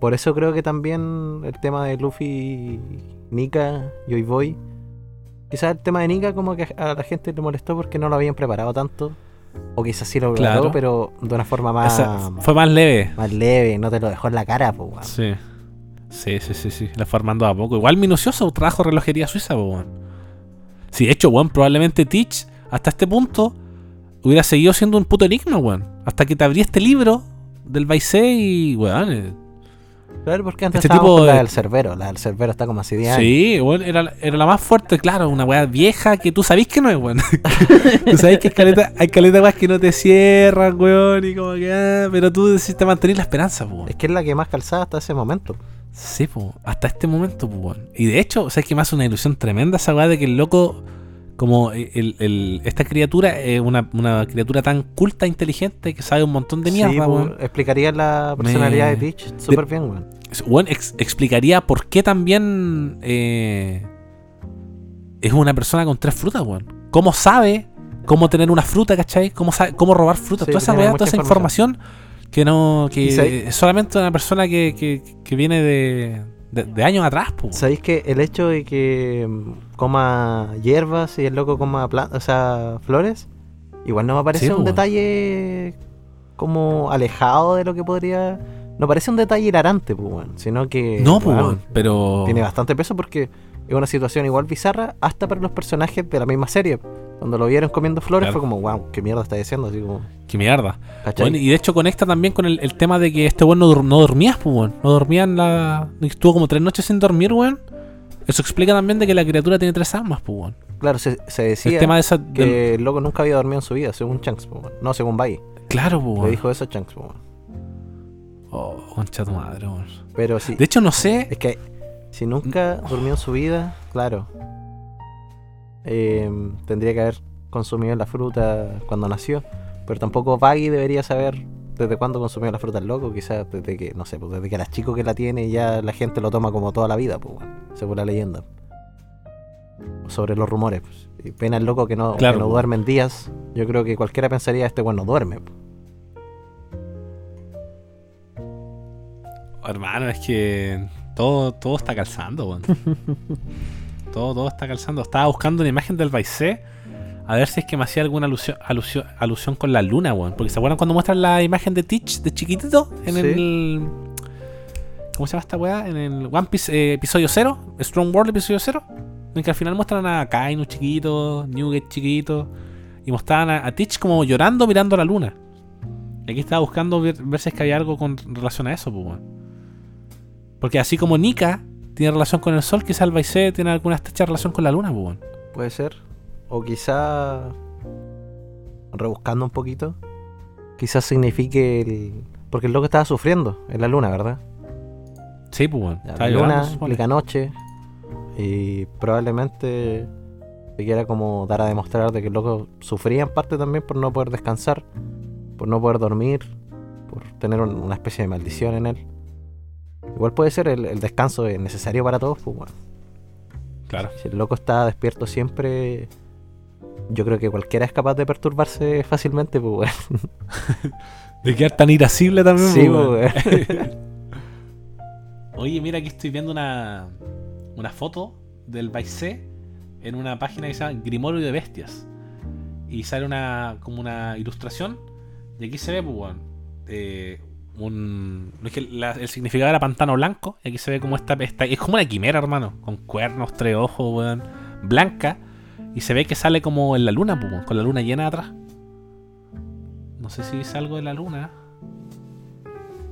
Por eso creo que también el tema de Luffy, Nika, Joy Boy. Quizás el tema de Nika como que a la gente le molestó porque no lo habían preparado tanto. O quizás sí lo preparó, Claro. pero de una forma más, Esa fue más leve. más leve, no te lo dejó en la cara, pues, weón. Sí. Sí, sí, sí, sí. La fue armando a poco. Igual minucioso, de relojería suiza, po, weón. Sí, de hecho, weón, probablemente Teach, hasta este punto, hubiera seguido siendo un puto enigma, weón. Hasta que te abrí este libro del Baisei y, weón. Claro, porque antes Este tipo la de- del Cerbero. La del Cerbero está como así de años. Sí, weón, era, era la más fuerte, claro, una weá vieja que tú sabís que no es, weón. tú sabés que hay caleta, hay caleta weas que no te cierran, weón, y como que, ah, pero tú decidiste mantener la esperanza, weón. Es que es la que más calzada hasta ese momento. Sí, po, hasta este momento, po, weón. Y de hecho, o sea, es que me hace una ilusión tremenda esa weá de que el loco, como el, el- esta criatura es una, una criatura tan culta, inteligente, que sabe un montón de mierda, sí, pues, weón. explicaría la personalidad Me- de Teach súper bien, weón. Weón, ex- explicaría por qué también eh, es una persona con tres frutas, weón. ¿Cómo sabe cómo tener una fruta, cachai? ¿Cómo, sabe, cómo robar frutas? Sí, toda esa weá, toda esa información que no. ¿Y que es solamente una persona que, que, que viene de, de, de años atrás, po. ¿Sabéis que el hecho de que mm, coma hierbas y el loco coma o sea, flores, igual no me parece Sí, un pues, detalle como alejado de lo que podría. No parece un detalle hilarante, pues, sino que. No, pues, pero. Tiene bastante peso porque es una situación igual bizarra hasta para los personajes de la misma serie. Cuando lo vieron comiendo flores Claro. fue como, wow, qué mierda está diciendo, así como, Qué mierda. y de hecho conecta también con el, el tema de que este weón no, no dormía, pues, weón. No dormía en la. Estuvo como tres noches sin dormir, weón. Eso explica también de que la criatura tiene tres almas, pues, weón. Claro, se, se decía El tema de esa. del- que el loco nunca había dormido en su vida, según Shanks, pues, weón. no según Baggy. Claro, pues, Le weón. dijo eso a Shanks, pues, weón. Oh, concha tu madre, weón. Pero sí, De hecho, no sé. es que si nunca durmió en su vida, claro, eh, tendría que haber consumido la fruta cuando nació. Pero tampoco Baggy debería saber desde cuándo consumió la fruta el loco, quizás desde que, no sé, pues desde que era chico que la tiene y ya la gente lo toma como toda la vida, pues, según la leyenda. Sobre los rumores, pues. Y pena el loco que no, Claro, que no po. duerme en días. Yo creo que cualquiera pensaría, este bueno duerme. po. Hermano, es que todo, todo está calzando, weón. todo, todo está calzando. Estaba buscando una imagen del Baisé a ver si es que me hacía alguna alusión, alusión, alusión con la luna, weón. Porque se acuerdan cuando muestran la imagen de Teach de chiquitito en Sí. el. ¿Cómo se llama esta weá? En el One Piece eh, episodio 0, Strong World episodio 0. En que al final muestran a Kainu chiquito, Newgate chiquito. Y mostraban a, a Teach como llorando mirando la luna. Y aquí estaba buscando ver, ver si es que había algo con relación a eso, pues, weón. Porque así como Nika tiene relación con el sol, quizá el Baisé tiene alguna estrecha relación con la luna, pues. Puede ser. O quizá, rebuscando un poquito, quizás signifique el... Porque el loco estaba sufriendo en la luna, ¿verdad? Sí, pues, la luna implica noche. Y probablemente se quiera como dar a demostrar de que el loco sufría en parte también por no poder descansar, por no poder dormir, por tener un- una especie de maldición en él. Igual puede ser el, el descanso es necesario para todos, pues bueno. Claro. Si el loco está despierto siempre, yo creo que cualquiera es capaz de perturbarse fácilmente, pues bueno. De quedar tan irascible también, Sí, pues, pues. Oye, mira, aquí estoy viendo una, una foto del Baisé en una página que se llama Grimorio de Bestias. Y sale una como una ilustración. Y aquí se ve, pues, weón, eh, un, es que la- el significado era pantano blanco. Aquí se ve como esta, esta- Es como una quimera, hermano. Con cuernos, tres ojos, weón. Blanca. Y se ve que sale como en la luna, weón, con la luna llena atrás. No sé si dice algo de la luna.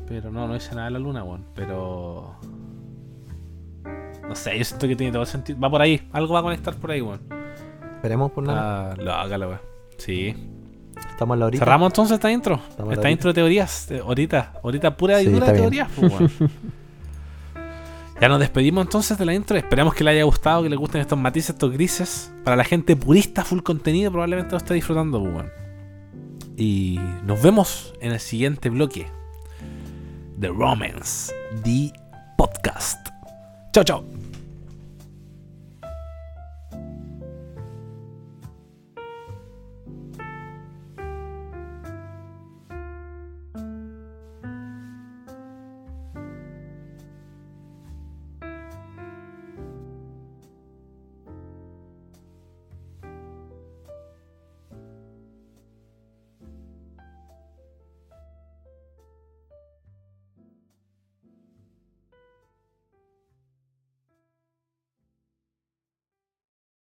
Pero no, no dice nada de la luna, weón. Pero. No sé, yo siento que tiene todo el sentido. Va por ahí, algo va a conectar por ahí, weón. Esperemos por nada. Ah, lo hágalo, weón. Sí. Estamos en la horita. Cerramos entonces esta intro. Estamos esta intro de teorías. ahorita, ahorita pura y Sí, dura de teorías, pues. Ya nos despedimos entonces de la intro. Esperamos que le haya gustado, que le gusten estos matices, estos grises. Para la gente purista, full contenido, probablemente lo esté disfrutando, pues. Y nos vemos en el siguiente bloque de Romance, The Podcast. Chao, chao.